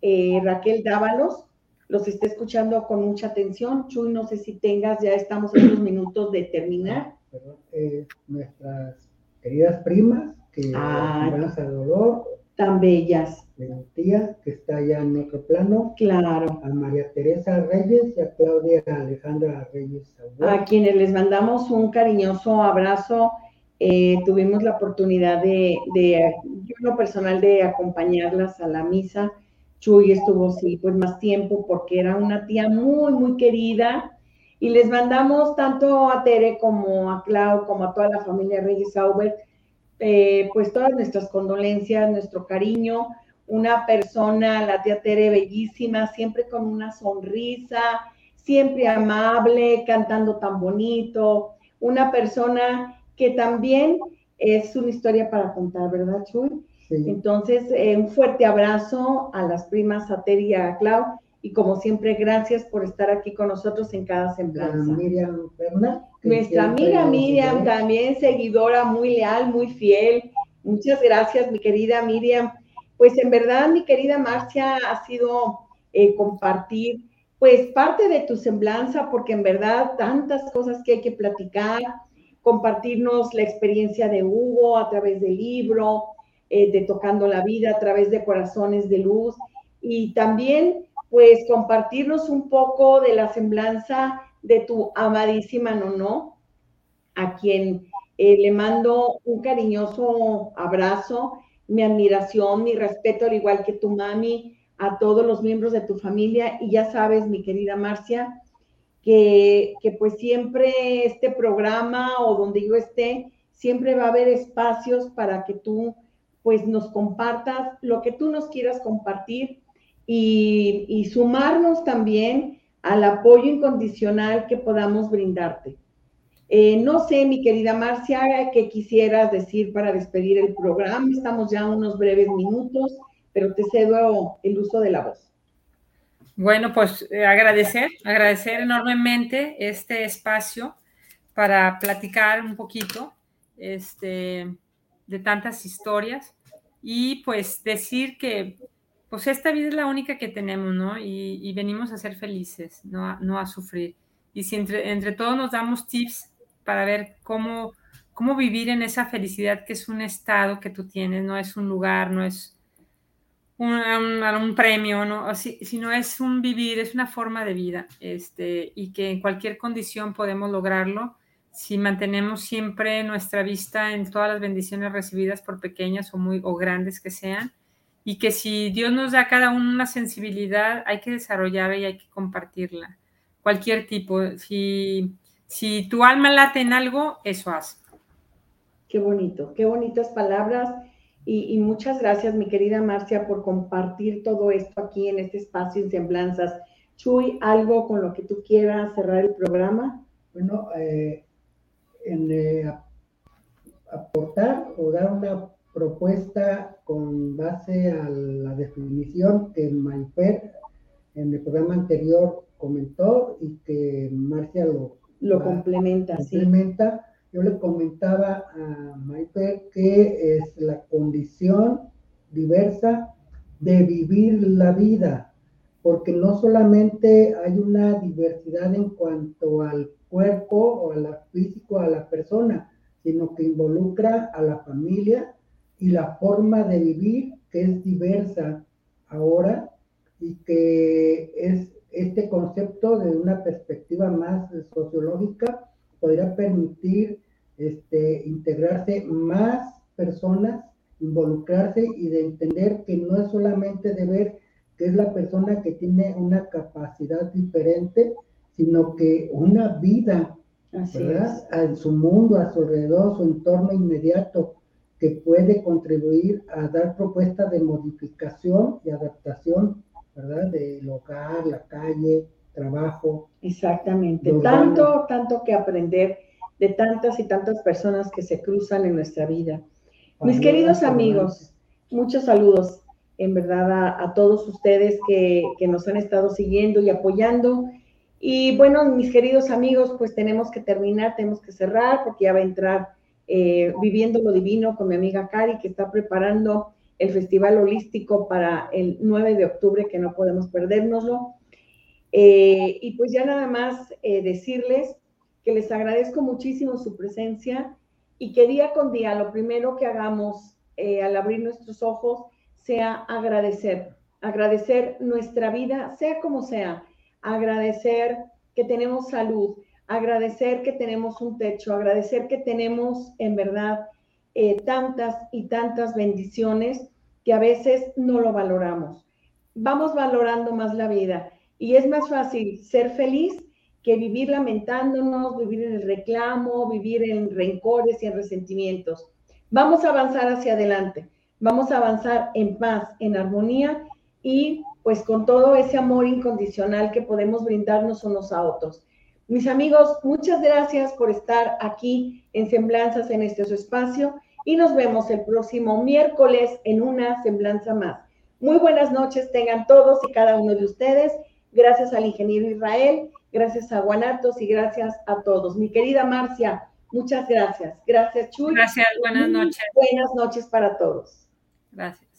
eh, Raquel Dávalos, los está escuchando con mucha atención. Chuy, no sé si tengas, ya estamos en unos minutos de terminar. Eh, nuestras queridas primas, que ah, dolor. Tan bellas. Mi tía, que está allá en otro plano. Claro. A María Teresa Reyes y a Claudia Alejandra Reyes. A quienes les mandamos un cariñoso abrazo eh, tuvimos la oportunidad de, yo lo personal, de acompañarlas a la misa. Chuy estuvo, sí, pues más tiempo porque era una tía muy, muy querida. Y les mandamos tanto a Tere como a Clau, como a toda la familia Reyes Sauber, eh, pues todas nuestras condolencias, nuestro cariño. Una persona, la tía Tere, bellísima, siempre con una sonrisa, siempre amable, cantando tan bonito. Una persona que también es una historia para contar, ¿verdad, Chuy? Sí. Entonces, eh, un fuerte abrazo a las primas a y a Clau, y como siempre, gracias por estar aquí con nosotros en cada semblanza. Miriam. Nuestra amiga Miriam, también seguidora muy leal, muy fiel. Muchas gracias, mi querida Miriam. Pues en verdad, mi querida Marcia, ha sido eh, compartir pues parte de tu semblanza, porque en verdad tantas cosas que hay que platicar compartirnos la experiencia de Hugo a través del libro, eh, de Tocando la Vida, a través de Corazones de Luz, y también pues compartirnos un poco de la semblanza de tu amadísima Nono, a quien eh, le mando un cariñoso abrazo, mi admiración, mi respeto, al igual que tu mami, a todos los miembros de tu familia. Y ya sabes, mi querida Marcia, que, pues siempre este programa o donde yo esté, siempre va a haber espacios para que tú pues nos compartas lo que tú nos quieras compartir y, sumarnos también al apoyo incondicional que podamos brindarte. Eh, no sé, mi querida Marcia, qué quisieras decir para despedir el programa. Estamos ya unos breves minutos, pero te cedo el uso de la voz. Bueno, pues eh, agradecer, agradecer enormemente este espacio para platicar un poquito este, de tantas historias y pues decir que pues esta vida es la única que tenemos, ¿no? Y, venimos a ser felices, no a, no a sufrir. Y si entre, entre, todos nos damos tips para ver cómo, cómo vivir en esa felicidad que es un estado que tú tienes, no es un lugar, no es un, premio, ¿no? sino es un vivir, es una forma de vida, este, y que en cualquier condición podemos lograrlo si mantenemos siempre nuestra vista en todas las bendiciones recibidas por pequeñas o muy o grandes que sean, y que si Dios nos da a cada uno una sensibilidad, hay que desarrollarla y hay que compartirla. Cualquier tipo, si, si tu alma late en algo, eso haz. Qué bonito, qué bonitas palabras y, muchas gracias, mi querida Marcia, por compartir todo esto aquí en este espacio en Semblanzas. Chuy, ¿algo con lo que tú quieras cerrar el programa? Bueno, eh, en, eh, aportar o dar una propuesta con base a la definición que Mayfer en el programa anterior comentó y que Marcia lo, lo complementa. complementa yo le comentaba a Maite que es la condición diversa de vivir la vida, porque no solamente hay una diversidad en cuanto al cuerpo o al físico, a la persona, sino que involucra a la familia y la forma de vivir que es diversa ahora y que es este concepto de una perspectiva más sociológica podría permitir este, integrarse más personas, involucrarse y de entender que no es solamente de ver que es la persona que tiene una capacidad diferente, sino que una vida ¿verdad? En su mundo, a su alrededor, su entorno inmediato, que puede contribuir a dar propuestas de modificación y adaptación, ¿verdad? Del hogar, la calle, trabajo. Exactamente. Tanto, tanto que aprender de tantas y tantas personas que se cruzan en nuestra vida. Mis queridos amigos, muchos saludos en verdad a, todos ustedes que, que, nos han estado siguiendo y apoyando. Y bueno, mis queridos amigos, pues tenemos que terminar, tenemos que cerrar porque ya va a entrar eh, Viviendo lo Divino con mi amiga Cari, que está preparando el Festival Holístico para el 9 de octubre, que no podemos perdérnoslo. Eh, y pues ya nada más eh, decirles que les agradezco muchísimo su presencia y que día con día lo primero que hagamos al abrir nuestros ojos sea agradecer, agradecer nuestra vida, sea como sea, agradecer que tenemos salud, agradecer que tenemos un techo, agradecer que tenemos en verdad eh, tantas y tantas bendiciones que a veces no lo valoramos. Vamos valorando más la vida y es más fácil ser feliz que vivir lamentándonos, vivir en el reclamo, vivir en rencores y en resentimientos. Vamos a avanzar hacia adelante, vamos a avanzar en paz, en armonía y pues con todo ese amor incondicional que podemos brindarnos unos a otros. Mis amigos, muchas gracias por estar aquí en Semblanzas en este su espacio y nos vemos el próximo miércoles en una semblanza más. Muy buenas noches tengan todos y cada uno de ustedes. Gracias al ingeniero Israel, gracias a Guanatos y gracias a todos. Mi querida Marcia, muchas gracias. Gracias, Chuy. Gracias, buenas noches. Buenas noches para todos. Gracias.